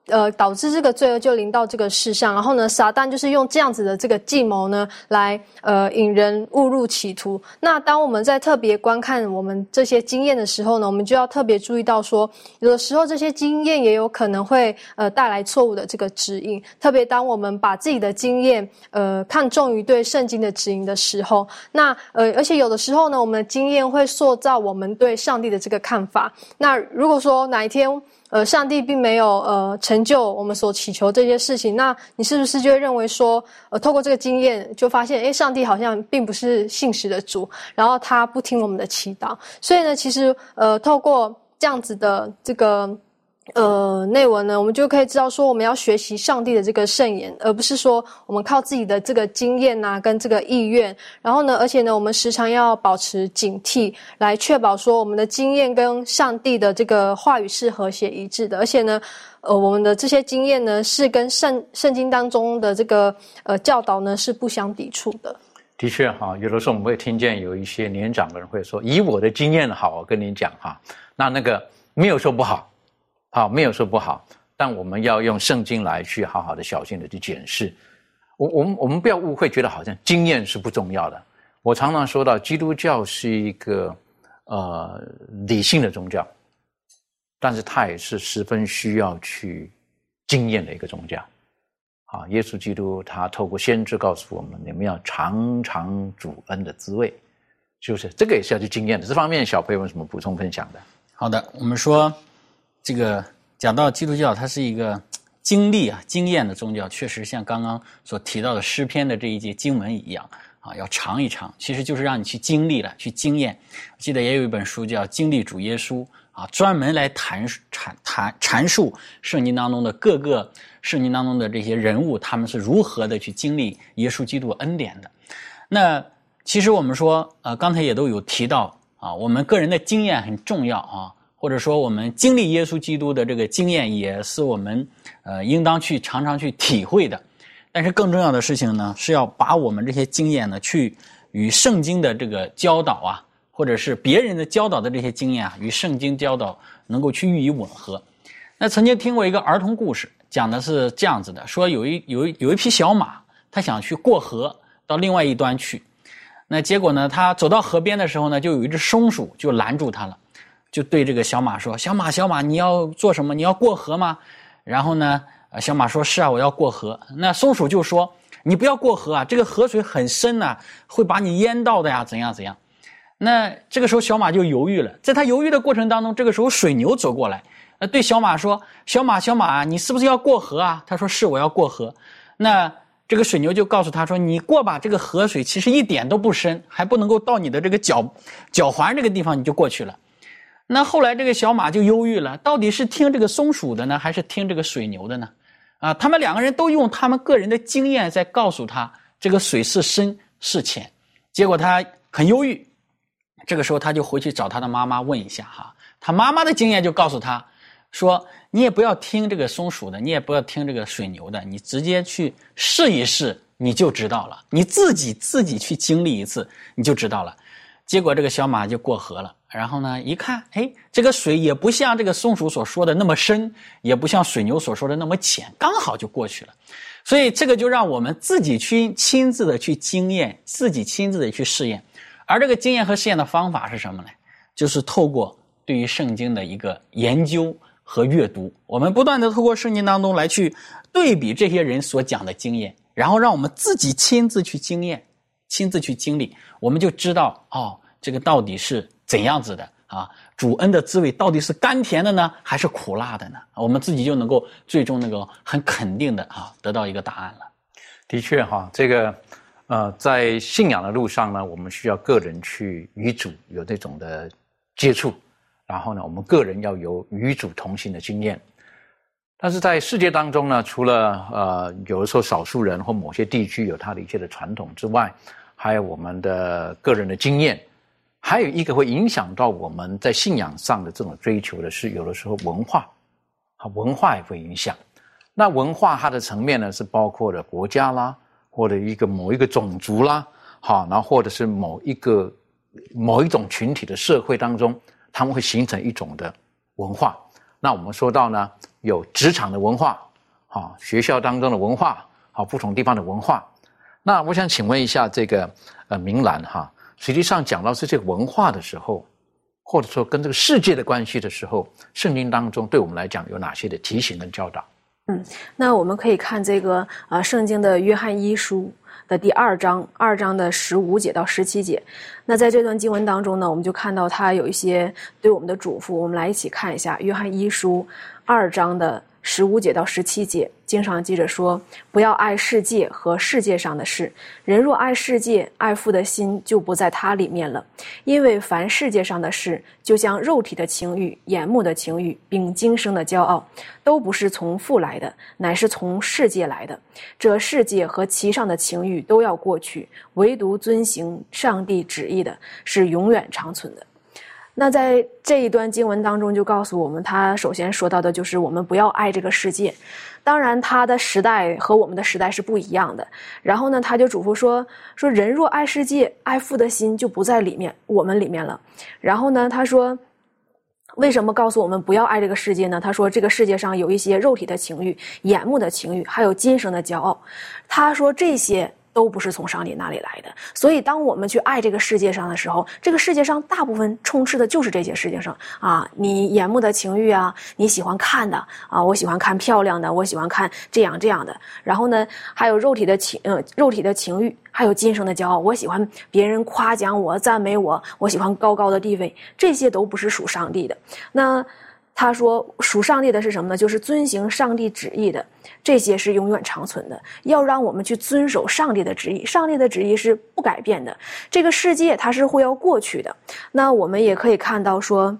S3: 呃，导致这个罪恶就临到这个世上，然后呢，撒旦就是用这样子的这个计谋呢，来呃引人误入歧途。那当我们在特别观看我们这些经验的时候呢，我们就要特别注意到说，有的时候这些经验也有可能会呃带来错误的这个指引。特别当我们把自己的经验呃看重于对圣经的指引的时候，那呃而且有的时候呢，我们的经验会塑造我们对上帝的这个看法。那如果说哪一天，呃，上帝并没有呃成就我们所祈求这些事情，那你是不是就会认为说，呃，透过这个经验就发现，诶，上帝好像并不是信实的主，然后他不听我们的祈祷。所以呢，其实呃，透过这样子的这个。呃，内文呢，我们就可以知道说，我们要学习上帝的这个圣言，而不是说我们靠自己的这个经验呐，跟这个意愿。然后呢，而且呢，我们时常要保持警惕，来确保说我们的经验跟上帝的这个话语是和谐一致的。而且呢，呃，我们的这些经验呢，是跟圣圣经当中的这个呃教导呢是不相抵触的。
S2: 的确哈，有的时候我们会听见有一些年长的人会说：“以我的经验好，我跟你讲哈，那那个没有说不好。”好，没有说不好，但我们要用圣经来去好好的、小心的去检视。我我们我们不要误会，觉得好像经验是不重要的。我常常说到，基督教是一个呃理性的宗教，但是它也是十分需要去经验的一个宗教。啊，耶稣基督他透过先知告诉我们，你们要尝尝主恩的滋味，就是这个也是要去经验的。这方面，小朋友有什么补充分享的？
S4: 好的，我们说这个讲到基督教，它是一个经历啊、经验的宗教，确实像刚刚所提到的诗篇的这一节经文一样啊，要尝一尝，其实就是让你去经历了、去经验。记得也有一本书叫《经历主耶稣》啊，专门来谈阐谈阐述圣经当中的各个。圣经当中的这些人物，他们是如何的去经历耶稣基督恩典的？那其实我们说，呃，刚才也都有提到啊，我们个人的经验很重要啊，或者说我们经历耶稣基督的这个经验，也是我们呃应当去常常去体会的。但是更重要的事情呢，是要把我们这些经验呢，去与圣经的这个教导啊，或者是别人的教导的这些经验啊，与圣经教导能够去予以吻合。那曾经听过一个儿童故事。讲的是这样子的：说有一有一有一匹小马，它想去过河到另外一端去。那结果呢，它走到河边的时候呢，就有一只松鼠就拦住它了，就对这个小马说：“小马，小马，你要做什么？你要过河吗？”然后呢，小马说：“是啊，我要过河。”那松鼠就说：“你不要过河啊，这个河水很深呐，会把你淹到的呀，怎样怎样。”那这个时候小马就犹豫了，在他犹豫的过程当中，这个时候水牛走过来。呃，对小马说：“小马，小马，你是不是要过河啊？”他说：“是，我要过河。”那这个水牛就告诉他说：“你过吧，这个河水其实一点都不深，还不能够到你的这个脚脚踝这个地方，你就过去了。”那后来这个小马就忧郁了，到底是听这个松鼠的呢，还是听这个水牛的呢？啊，他们两个人都用他们个人的经验在告诉他这个水是深是浅，结果他很忧郁。这个时候他就回去找他的妈妈问一下哈，他妈妈的经验就告诉他。说你也不要听这个松鼠的，你也不要听这个水牛的，你直接去试一试，你就知道了。你自己自己去经历一次，你就知道了。结果这个小马就过河了，然后呢，一看，哎，这个水也不像这个松鼠所说的那么深，也不像水牛所说的那么浅，刚好就过去了。所以这个就让我们自己去亲自的去经验，自己亲自的去试验。而这个经验和试验的方法是什么呢？就是透过对于圣经的一个研究。和阅读，我们不断的透过圣经当中来去对比这些人所讲的经验，然后让我们自己亲自去经验，亲自去经历，我们就知道哦，这个到底是怎样子的啊？主恩的滋味到底是甘甜的呢，还是苦辣的呢？我们自己就能够最终能够很肯定的啊，得到一个答案了。
S2: 的确哈，这个呃，在信仰的路上呢，我们需要个人去与主有这种的接触。然后呢，我们个人要有与主同行的经验，但是在世界当中呢，除了呃有的时候少数人或某些地区有他的一些的传统之外，还有我们的个人的经验，还有一个会影响到我们在信仰上的这种追求的是，有的时候文化，啊文化也会影响。那文化它的层面呢，是包括了国家啦，或者一个某一个种族啦，好，然后或者是某一个某一种群体的社会当中。他们会形成一种的文化。那我们说到呢，有职场的文化，啊，学校当中的文化，好，不同地方的文化。那我想请问一下这个呃明兰哈，实际上讲到这些文化的时候，或者说跟这个世界的关系的时候，圣经当中对我们来讲有哪些的提醒跟教导？
S5: 嗯，那我们可以看这个啊，圣经的约翰一书。的第二章，二章的十五节到十七节，那在这段经文当中呢，我们就看到他有一些对我们的嘱咐，我们来一起看一下《约翰一书》二章的。十五节到十七节，经常记着说：不要爱世界和世界上的事。人若爱世界，爱父的心就不在他里面了。因为凡世界上的事，就像肉体的情欲、眼目的情欲，并今生的骄傲，都不是从父来的，乃是从世界来的。这世界和其上的情欲都要过去，唯独遵行上帝旨意的，是永远长存的。那在这一段经文当中，就告诉我们，他首先说到的就是我们不要爱这个世界。当然，他的时代和我们的时代是不一样的。然后呢，他就嘱咐说：说人若爱世界，爱父的心就不在里面，我们里面了。然后呢，他说，为什么告诉我们不要爱这个世界呢？他说这个世界上有一些肉体的情欲、眼目的情欲，还有今生的骄傲。他说这些。都不是从上帝那里来的，所以当我们去爱这个世界上的时候，这个世界上大部分充斥的就是这些世界上啊，你眼目的情欲啊，你喜欢看的啊，我喜欢看漂亮的，我喜欢看这样这样的，然后呢，还有肉体的情，呃，肉体的情欲，还有今生的骄傲，我喜欢别人夸奖我、赞美我，我喜欢高高的地位，这些都不是属上帝的。那。他说：“属上帝的是什么呢？就是遵行上帝旨意的，这些是永远长存的。要让我们去遵守上帝的旨意，上帝的旨意是不改变的。这个世界它是会要过去的。那我们也可以看到说，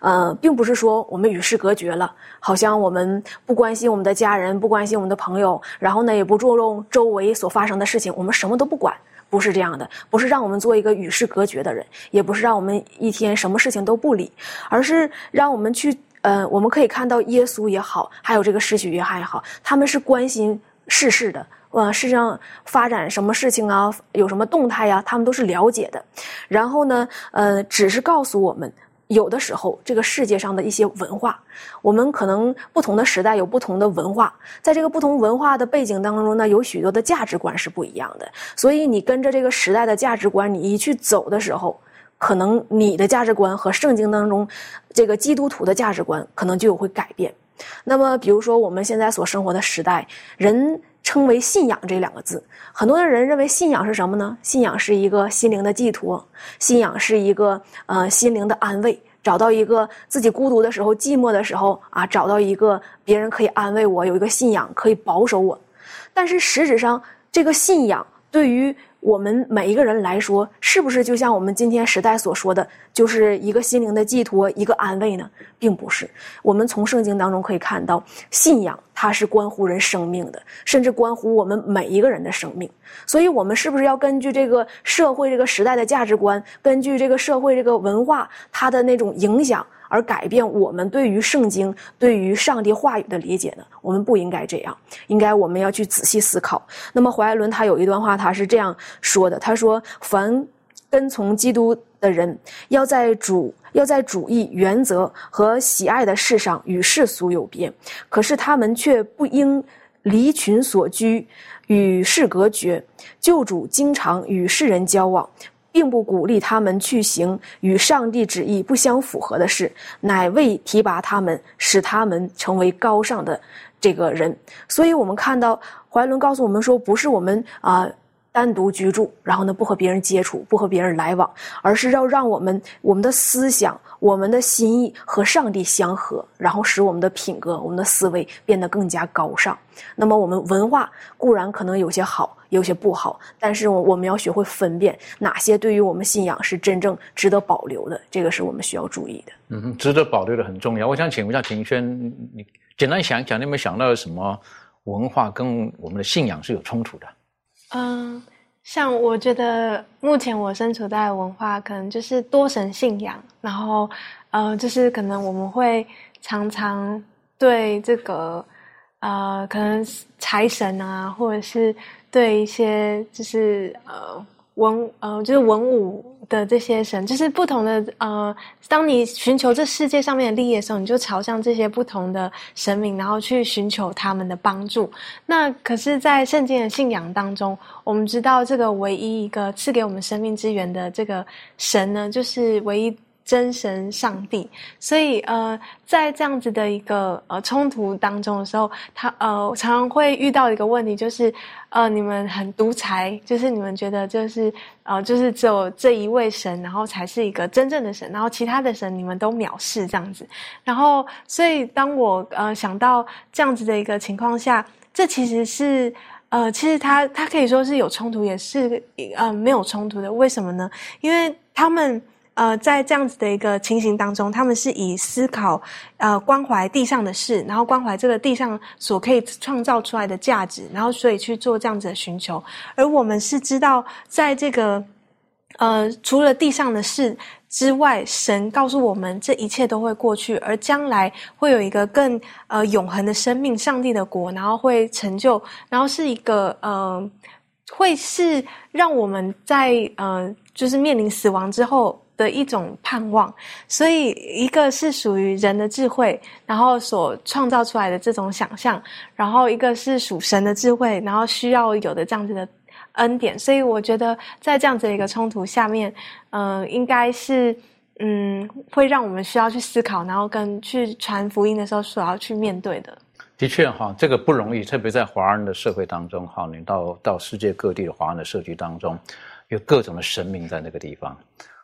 S5: 呃，并不是说我们与世隔绝了，好像我们不关心我们的家人，不关心我们的朋友，然后呢，也不注重周围所发生的事情，我们什么都不管。”不是这样的，不是让我们做一个与世隔绝的人，也不是让我们一天什么事情都不理，而是让我们去，呃，我们可以看到耶稣也好，还有这个施洗约翰也好，他们是关心世事的，呃，世上发展什么事情啊，有什么动态呀，他们都是了解的。然后呢，呃，只是告诉我们。有的时候，这个世界上的一些文化，我们可能不同的时代有不同的文化，在这个不同文化的背景当中呢，有许多的价值观是不一样的。所以，你跟着这个时代的价值观，你一去走的时候，可能你的价值观和圣经当中这个基督徒的价值观可能就会改变。那么，比如说我们现在所生活的时代，人称为信仰这两个字，很多的人认为信仰是什么呢？信仰是一个心灵的寄托，信仰是一个呃心灵的安慰，找到一个自己孤独的时候、寂寞的时候啊，找到一个别人可以安慰我，有一个信仰可以保守我。但是实质上，这个信仰对于。我们每一个人来说，是不是就像我们今天时代所说的，就是一个心灵的寄托，一个安慰呢？并不是。我们从圣经当中可以看到，信仰它是关乎人生命的，甚至关乎我们每一个人的生命。所以，我们是不是要根据这个社会、这个时代的价值观，根据这个社会、这个文化它的那种影响？而改变我们对于圣经、对于上帝话语的理解呢？我们不应该这样，应该我们要去仔细思考。那么，怀伦他有一段话，他是这样说的：“他说，凡跟从基督的人，要在主要在主义、原则和喜爱的事上与世俗有别，可是他们却不应离群所居，与世隔绝。救主经常与世人交往。”并不鼓励他们去行与上帝旨意不相符合的事，乃为提拔他们，使他们成为高尚的这个人。所以，我们看到怀伦告诉我们说，不是我们啊。单独居住，然后呢，不和别人接触，不和别人来往，而是要让我们我们的思想、我们的心意和上帝相合，然后使我们的品格、我们的思维变得更加高尚。那么，我们文化固然可能有些好，有些不好，但是我们要学会分辨哪些对于我们信仰是真正值得保留的，这个是我们需要注意的。
S2: 嗯，值得保留的很重要。我想请问一下庭轩，你简单想一想，你有没有想到什么文化跟我们的信仰是有冲突的？
S6: 嗯，像我觉得目前我身处在文化，可能就是多神信仰，然后呃，就是可能我们会常常对这个呃，可能财神啊，或者是对一些就是呃。文呃，就是文武的这些神，就是不同的呃。当你寻求这世界上面的利益的时候，你就朝向这些不同的神明，然后去寻求他们的帮助。那可是，在圣经的信仰当中，我们知道这个唯一一个赐给我们生命之源的这个神呢，就是唯一。真神上帝，所以呃，在这样子的一个呃冲突当中的时候，他呃常常会遇到一个问题，就是呃你们很独裁，就是你们觉得就是呃就是只有这一位神，然后才是一个真正的神，然后其他的神你们都藐视这样子。然后，所以当我呃想到这样子的一个情况下，这其实是呃其实他他可以说是有冲突，也是呃没有冲突的。为什么呢？因为他们。呃，在这样子的一个情形当中，他们是以思考，呃，关怀地上的事，然后关怀这个地上所可以创造出来的价值，然后所以去做这样子的寻求。而我们是知道，在这个，呃，除了地上的事之外，神告诉我们，这一切都会过去，而将来会有一个更呃永恒的生命，上帝的国，然后会成就，然后是一个呃，会是让我们在呃，就是面临死亡之后。的一种盼望。所以，一个是属于人的智慧，然后所创造出来的这种想象；然后一个是属神的智慧，然后需要有的这样子的恩典。所以，我觉得在这样子的一个冲突下面，嗯，应该是嗯，会让我们需要去思考，然后跟去传福音的时候所要去面对的。
S2: 的确哈，这个不容易，特别在华人的社会当中哈，你到到世界各地的华人的社区当中，有各种的神明在那个地方，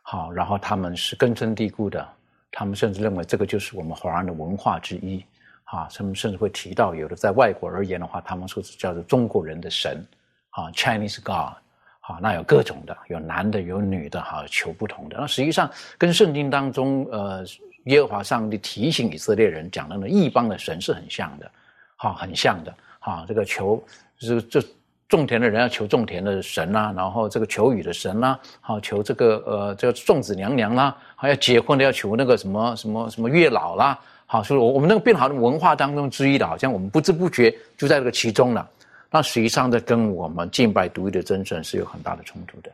S2: 好，然后他们是根深蒂固的，他们甚至认为这个就是我们华人的文化之一，啊，他们甚至会提到有的在外国而言的话，他们说是叫做中国人的神，啊，Chinese God，好，那有各种的，有男的有女的，哈，求不同的，那实际上跟圣经当中呃耶和华上帝提醒以色列人讲的那异邦的神是很像的。啊，很像的，啊，这个求，这这种田的人要求种田的神啦，然后这个求雨的神啦，好求这个呃，这个粽子娘娘啦，还要结婚的要求那个什么什么什么月老啦，好，所以我们那个变好的文化当中之一的，好像我们不知不觉就在这个其中了。那实际上，在跟我们敬拜独一的真神是有很大的冲突的。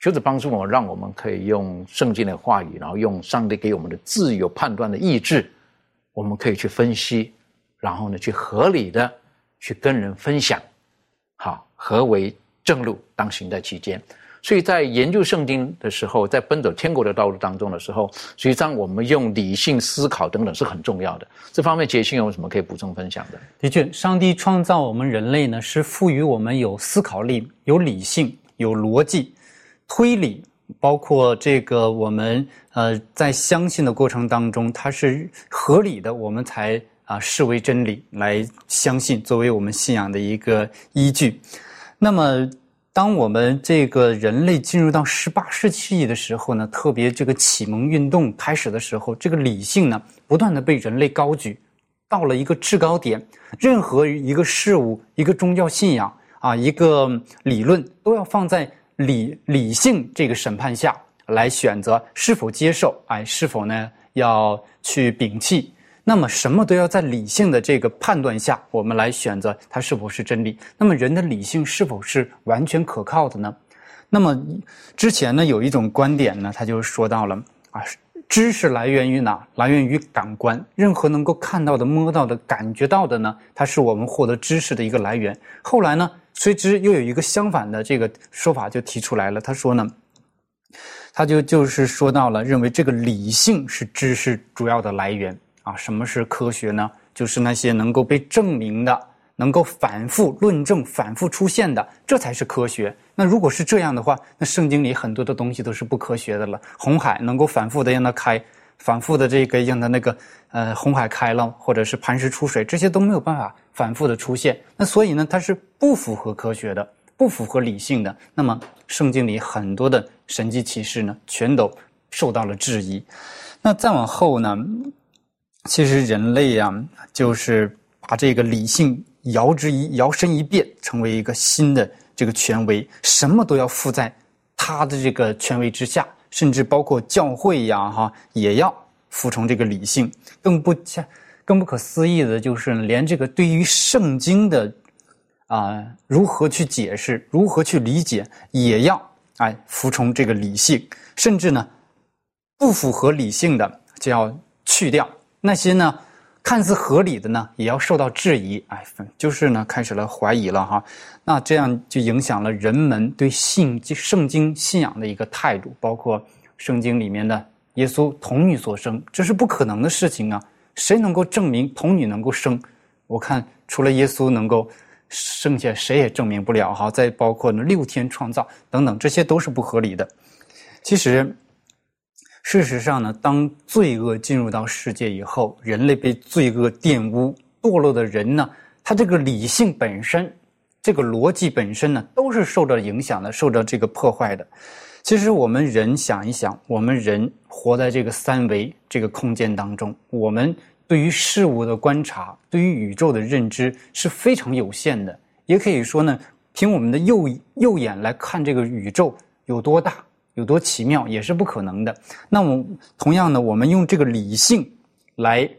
S2: 求主帮助我，让我们可以用圣经的话语，然后用上帝给我们的自由判断的意志，我们可以去分析。然后呢，去合理的去跟人分享，好，何为正路？当行在其间。所以在研究圣经的时候，在奔走天国的道路当中的时候，实际上我们用理性思考等等是很重要的。这方面，杰信有什么可以补充分享的？
S7: 的确，上帝创造我们人类呢，是赋予我们有思考力、有理性、有逻辑、推理，包括这个我们呃在相信的过程当中，它是合理的，我们才。啊，视为真理来相信，作为我们信仰的一个依据。那么，当我们这个人类进入到十八世纪的时候呢，特别这个启蒙运动开始的时候，这个理性呢，不断的被人类高举，到了一个制高点。任何一个事物、一个宗教信仰啊，一个理论，都要放在理理性这个审判下来选择是否接受，哎，是否呢要去摒弃。那么什么都要在理性的这个判断下，我们来选择它是否是真理。那么人的理性是否是完全可靠的呢？那么之前呢有一种观点呢，他就说到了啊，知识来源于哪？来源于感官。任何能够看到的、摸到的、感觉到的呢，它是我们获得知识的一个来源。后来呢，随之又有一个相反的这个说法就提出来了。他说呢，他就就是说到了，认为这个理性是知识主要的来源。啊，什么是科学呢？就是那些能够被证明的、能够反复论证、反复出现的，这才是科学。那如果是这样的话，那圣经里很多的东西都是不科学的了。红海能够反复的让它开，反复的这个让它那个呃红海开了，或者是磐石出水，这些都没有办法反复的出现。那所以呢，它是不符合科学的，不符合理性的。那么圣经里很多的神迹奇事呢，全都受到了质疑。那再往后呢？其实人类呀，就是把这个理性摇之一摇身一变，成为一个新的这个权威，什么都要附在他的这个权威之下，甚至包括教会呀，哈，也要服从这个理性。更不，更不可思议的就是，连这个对于圣经的啊，如何去解释，如何去理解，也要哎服从这个理性，甚至呢，不符合理性的就要去掉。那些呢，看似合理的呢，也要受到质疑，哎，就是呢，开始了怀疑了哈。那这样就影响了人们对信圣经信仰的一个态度，包括圣经里面的耶稣童女所生，这是不可能的事情啊！谁能够证明童女能够生？我看除了耶稣能够剩下，谁也证明不了哈。再包括呢，六天创造等等，这些都是不合理的。其实。事实上呢，当罪恶进入到世界以后，人类被罪恶玷污、堕落的人呢，他这个理性本身、这个逻辑本身呢，都是受到影响的、受到这个破坏的。其实我们人想一想，我们人活在这个三维这个空间当中，我们对于事物的观察、对于宇宙的认知是非常有限的。也可以说呢，凭我们的右右眼来看这个宇宙有多大。有多奇妙也是不可能的。那么，同样呢，我们用这个理性来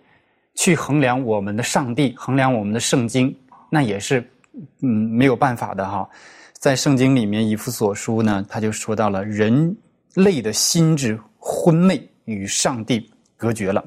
S7: 去衡量我们的上帝，衡量我们的圣经，那也是嗯没有办法的哈。在圣经里面，以弗所书呢，他就说到了人类的心智昏昧，与上帝隔绝了。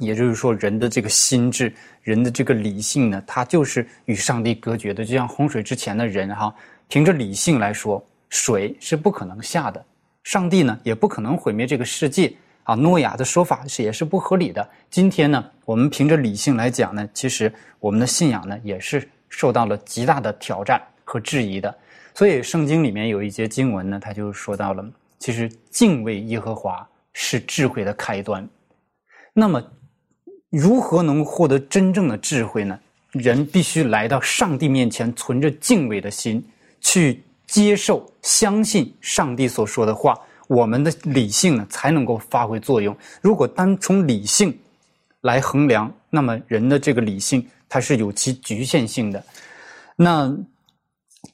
S7: 也就是说，人的这个心智，人的这个理性呢，它就是与上帝隔绝的。就像洪水之前的人哈，凭着理性来说，水是不可能下的，上帝呢也不可能毁灭这个世界啊。诺亚的说法是也是不合理的。今天呢，我们凭着理性来讲呢，其实我们的信仰呢也是受到了极大的挑战和质疑的。所以圣经里面有一节经文呢，它就说到了，其实敬畏耶和华是智慧的开端。那么。如何能获得真正的智慧呢？人必须来到上帝面前，存着敬畏的心，去接受、相信上帝所说的话。我们的理性呢，才能够发挥作用。如果单从理性来衡量，那么人的这个理性它是有其局限性的。那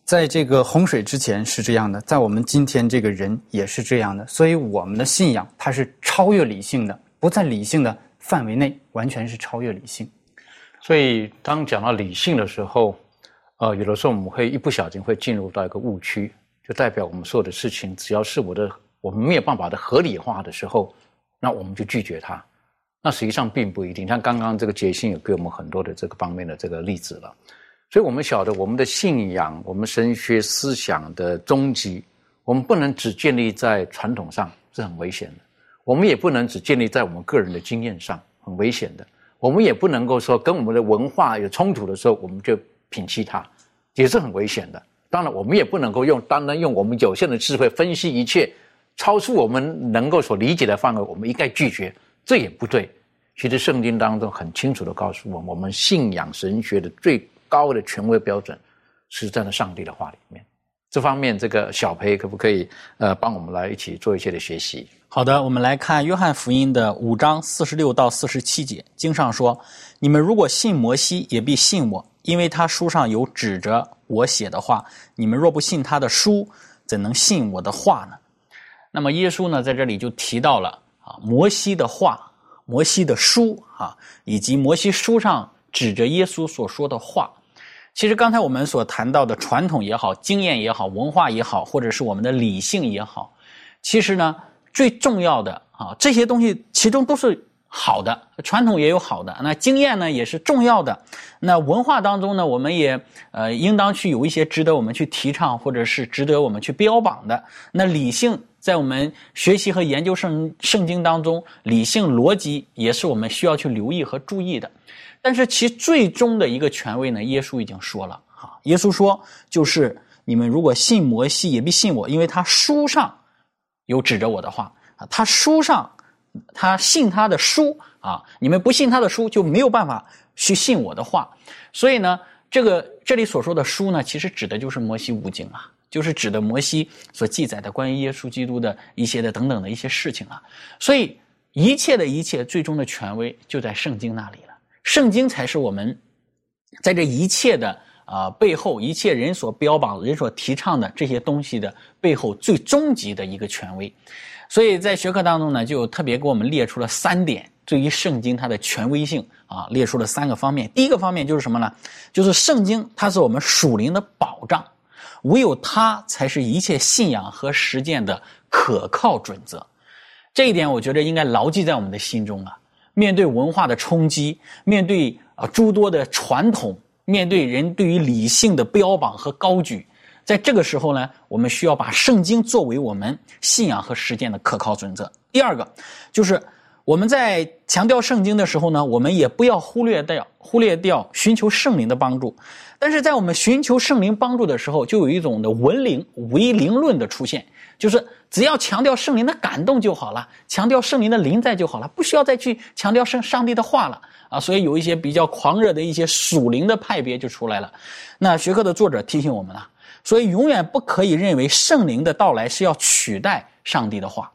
S7: 在这个洪水之前是这样的，在我们今天这个人也是这样的。所以我们的信仰它是超越理性的，不在理性的。范围内完全是超越理性，
S2: 所以当讲到理性的时候，呃，有的时候我们会一不小心会进入到一个误区，就代表我们所有的事情，只要是我的我们没有办法的合理化的时候，那我们就拒绝它。那实际上并不一定。像刚刚这个杰信也给我们很多的这个方面的这个例子了。所以我们晓得我们的信仰，我们神学思想的终极，我们不能只建立在传统上，是很危险的。我们也不能只建立在我们个人的经验上，很危险的。我们也不能够说跟我们的文化有冲突的时候，我们就摒弃它，也是很危险的。当然，我们也不能够用单单用我们有限的智慧分析一切，超出我们能够所理解的范围，我们一概拒绝，这也不对。其实圣经当中很清楚的告诉我们，我们信仰神学的最高的权威标准是在那上帝的话里面。这方面，这个小培可不可以呃帮我们来一起做一些的学习？
S4: 好的，我们来看约翰福音的五章四十六到四十七节。经上说：“你们如果信摩西，也必信我，因为他书上有指着我写的话。你们若不信他的书，怎能信我的话呢？”那么耶稣呢，在这里就提到了啊，摩西的话、摩西的书啊，以及摩西书上指着耶稣所说的话。其实刚才我们所谈到的传统也好、经验也好、文化也好，或者是我们的理性也好，其实呢。最重要的啊，这些东西其中都是好的，传统也有好的，那经验呢也是重要的。那文化当中呢，我们也呃应当去有一些值得我们去提倡，或者是值得我们去标榜的。那理性在我们学习和研究圣圣经当中，理性逻辑也是我们需要去留意和注意的。但是其最终的一个权威呢，耶稣已经说了哈，耶稣说就是你们如果信摩西，也必信我，因为他书上。有指着我的话啊，他书上，他信他的书啊，你们不信他的书，就没有办法去信我的话。所以呢，这个这里所说的书呢，其实指的就是摩西五经啊，就是指的摩西所记载的关于耶稣基督的一些的等等的一些事情啊。所以一切的一切，最终的权威就在圣经那里了。圣经才是我们在这一切的。啊，背后一切人所标榜、人所提倡的这些东西的背后，最终极的一个权威，所以在学科当中呢，就特别给我们列出了三点，对于圣经它的权威性啊，列出了三个方面。第一个方面就是什么呢？就是圣经它是我们属灵的保障，唯有它才是一切信仰和实践的可靠准则。这一点我觉得应该牢记在我们的心中啊。面对文化的冲击，面对啊诸多的传统。面对人对于理性的标榜和高举，在这个时候呢，我们需要把圣经作为我们信仰和实践的可靠准则。第二个，就是我们在强调圣经的时候呢，我们也不要忽略掉忽略掉寻求圣灵的帮助。但是在我们寻求圣灵帮助的时候，就有一种的文灵唯灵论的出现，就是只要强调圣灵的感动就好了，强调圣灵的灵在就好了，不需要再去强调圣上帝的话了。啊，所以有一些比较狂热的一些属灵的派别就出来了。那学科的作者提醒我们了，所以永远不可以认为圣灵的到来是要取代上帝的话，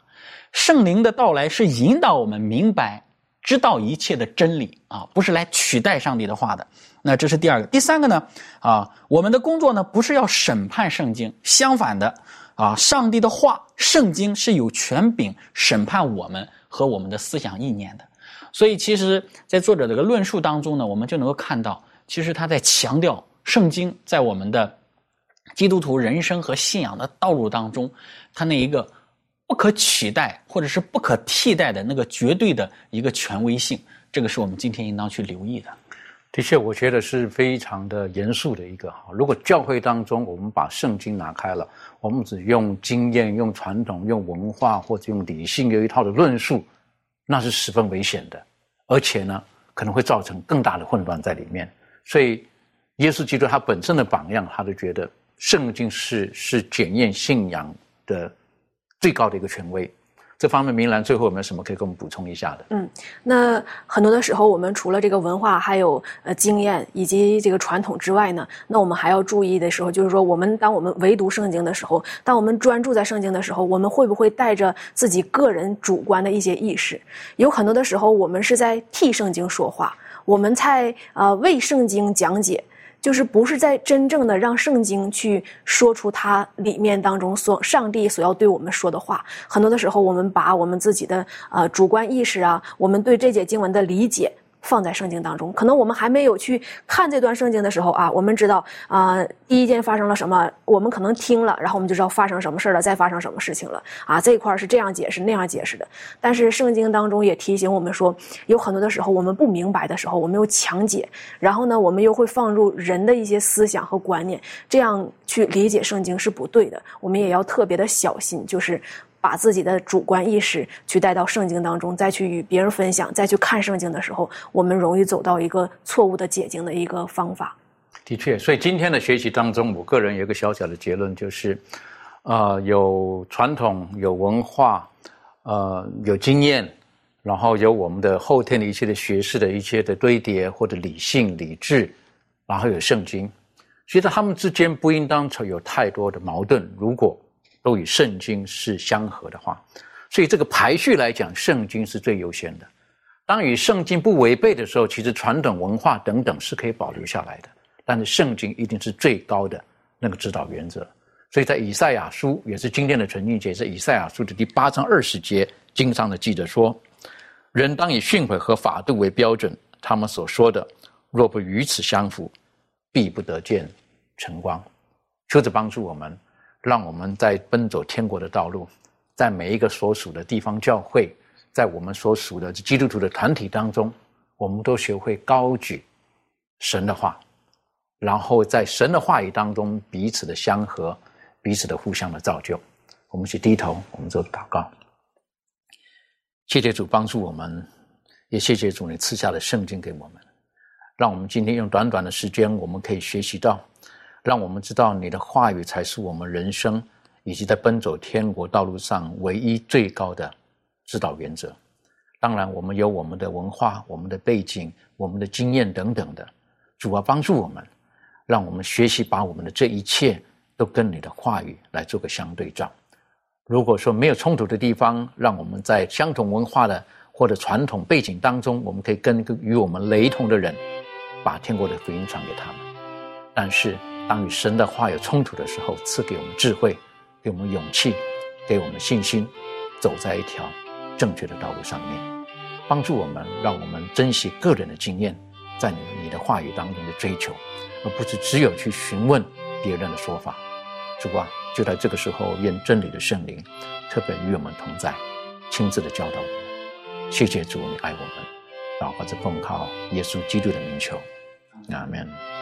S4: 圣灵的到来是引导我们明白、知道一切的真理啊，不是来取代上帝的话的。那这是第二个，第三个呢？啊，我们的工作呢，不是要审判圣经，相反的，啊，上帝的话，圣经是有权柄审判我们和我们的思想意念的。所以，其实，在作者这个论述当中呢，我们就能够看到，其实他在强调圣经在我们的基督徒人生和信仰的道路当中，他那一个不可取代或者是不可替代的那个绝对的一个权威性，这个是我们今天应当去留意的。
S2: 的确，我觉得是非常的严肃的一个哈。如果教会当中我们把圣经拿开了，我们只用经验、用传统、用文化或者用理性有一套的论述，那是十分危险的，而且呢，可能会造成更大的混乱在里面。所以，耶稣基督他本身的榜样，他就觉得圣经是是检验信仰的最高的一个权威。这方面，明兰最后有没有什么可以跟我们补充一下的？
S5: 嗯，那很多的时候，我们除了这个文化，还有呃经验以及这个传统之外呢，那我们还要注意的时候，就是说，我们当我们唯读圣经的时候，当我们专注在圣经的时候，我们会不会带着自己个人主观的一些意识？有很多的时候，我们是在替圣经说话，我们在呃为圣经讲解。就是不是在真正的让圣经去说出它里面当中所上帝所要对我们说的话，很多的时候我们把我们自己的呃主观意识啊，我们对这节经文的理解。放在圣经当中，可能我们还没有去看这段圣经的时候啊，我们知道啊，第一件发生了什么，我们可能听了，然后我们就知道发生什么事了，再发生什么事情了啊，这一块是这样解释那样解释的。但是圣经当中也提醒我们说，有很多的时候我们不明白的时候，我们又强解，然后呢，我们又会放入人的一些思想和观念，这样去理解圣经是不对的。我们也要特别的小心，就是。把自己的主观意识去带到圣经当中，再去与别人分享，再去看圣经的时候，我们容易走到一个错误的解经的一个方法。
S2: 的确，所以今天的学习当中，我个人有一个小小的结论，就是，呃，有传统、有文化，呃，有经验，然后有我们的后天的一切的学识的一切的堆叠，或者理性、理智，然后有圣经，其实他们之间不应当有太多的矛盾。如果都与圣经是相合的话，所以这个排序来讲，圣经是最优先的。当与圣经不违背的时候，其实传统文化等等是可以保留下来的。但是圣经一定是最高的那个指导原则。所以在以赛亚书也是今天的纯净节，是以赛亚书的第八章二十节经上的记者说：“人当以训诲和法度为标准，他们所说的若不与此相符，必不得见晨光。”求主帮助我们。让我们在奔走天国的道路，在每一个所属的地方教会，在我们所属的基督徒的团体当中，我们都学会高举神的话，然后在神的话语当中彼此的相合，彼此的互相的造就。我们去低头，我们做祷告。谢谢主帮助我们，也谢谢主你赐下的圣经给我们，让我们今天用短短的时间，我们可以学习到。让我们知道你的话语才是我们人生以及在奔走天国道路上唯一最高的指导原则。当然，我们有我们的文化、我们的背景、我们的经验等等的，主要帮助我们，让我们学习把我们的这一切都跟你的话语来做个相对照。如果说没有冲突的地方，让我们在相同文化的或者传统背景当中，我们可以跟与我们雷同的人，把天国的福音传给他们。但是。当与神的话有冲突的时候，赐给我们智慧，给我们勇气，给我们信心，走在一条正确的道路上面，帮助我们，让我们珍惜个人的经验，在你的话语当中的追求，而不是只有去询问别人的说法。主啊，就在这个时候，愿真理的圣灵特别与我们同在，亲自的教导我们。谢谢主，你爱我们，祷告着奉靠耶稣基督的名求，阿门。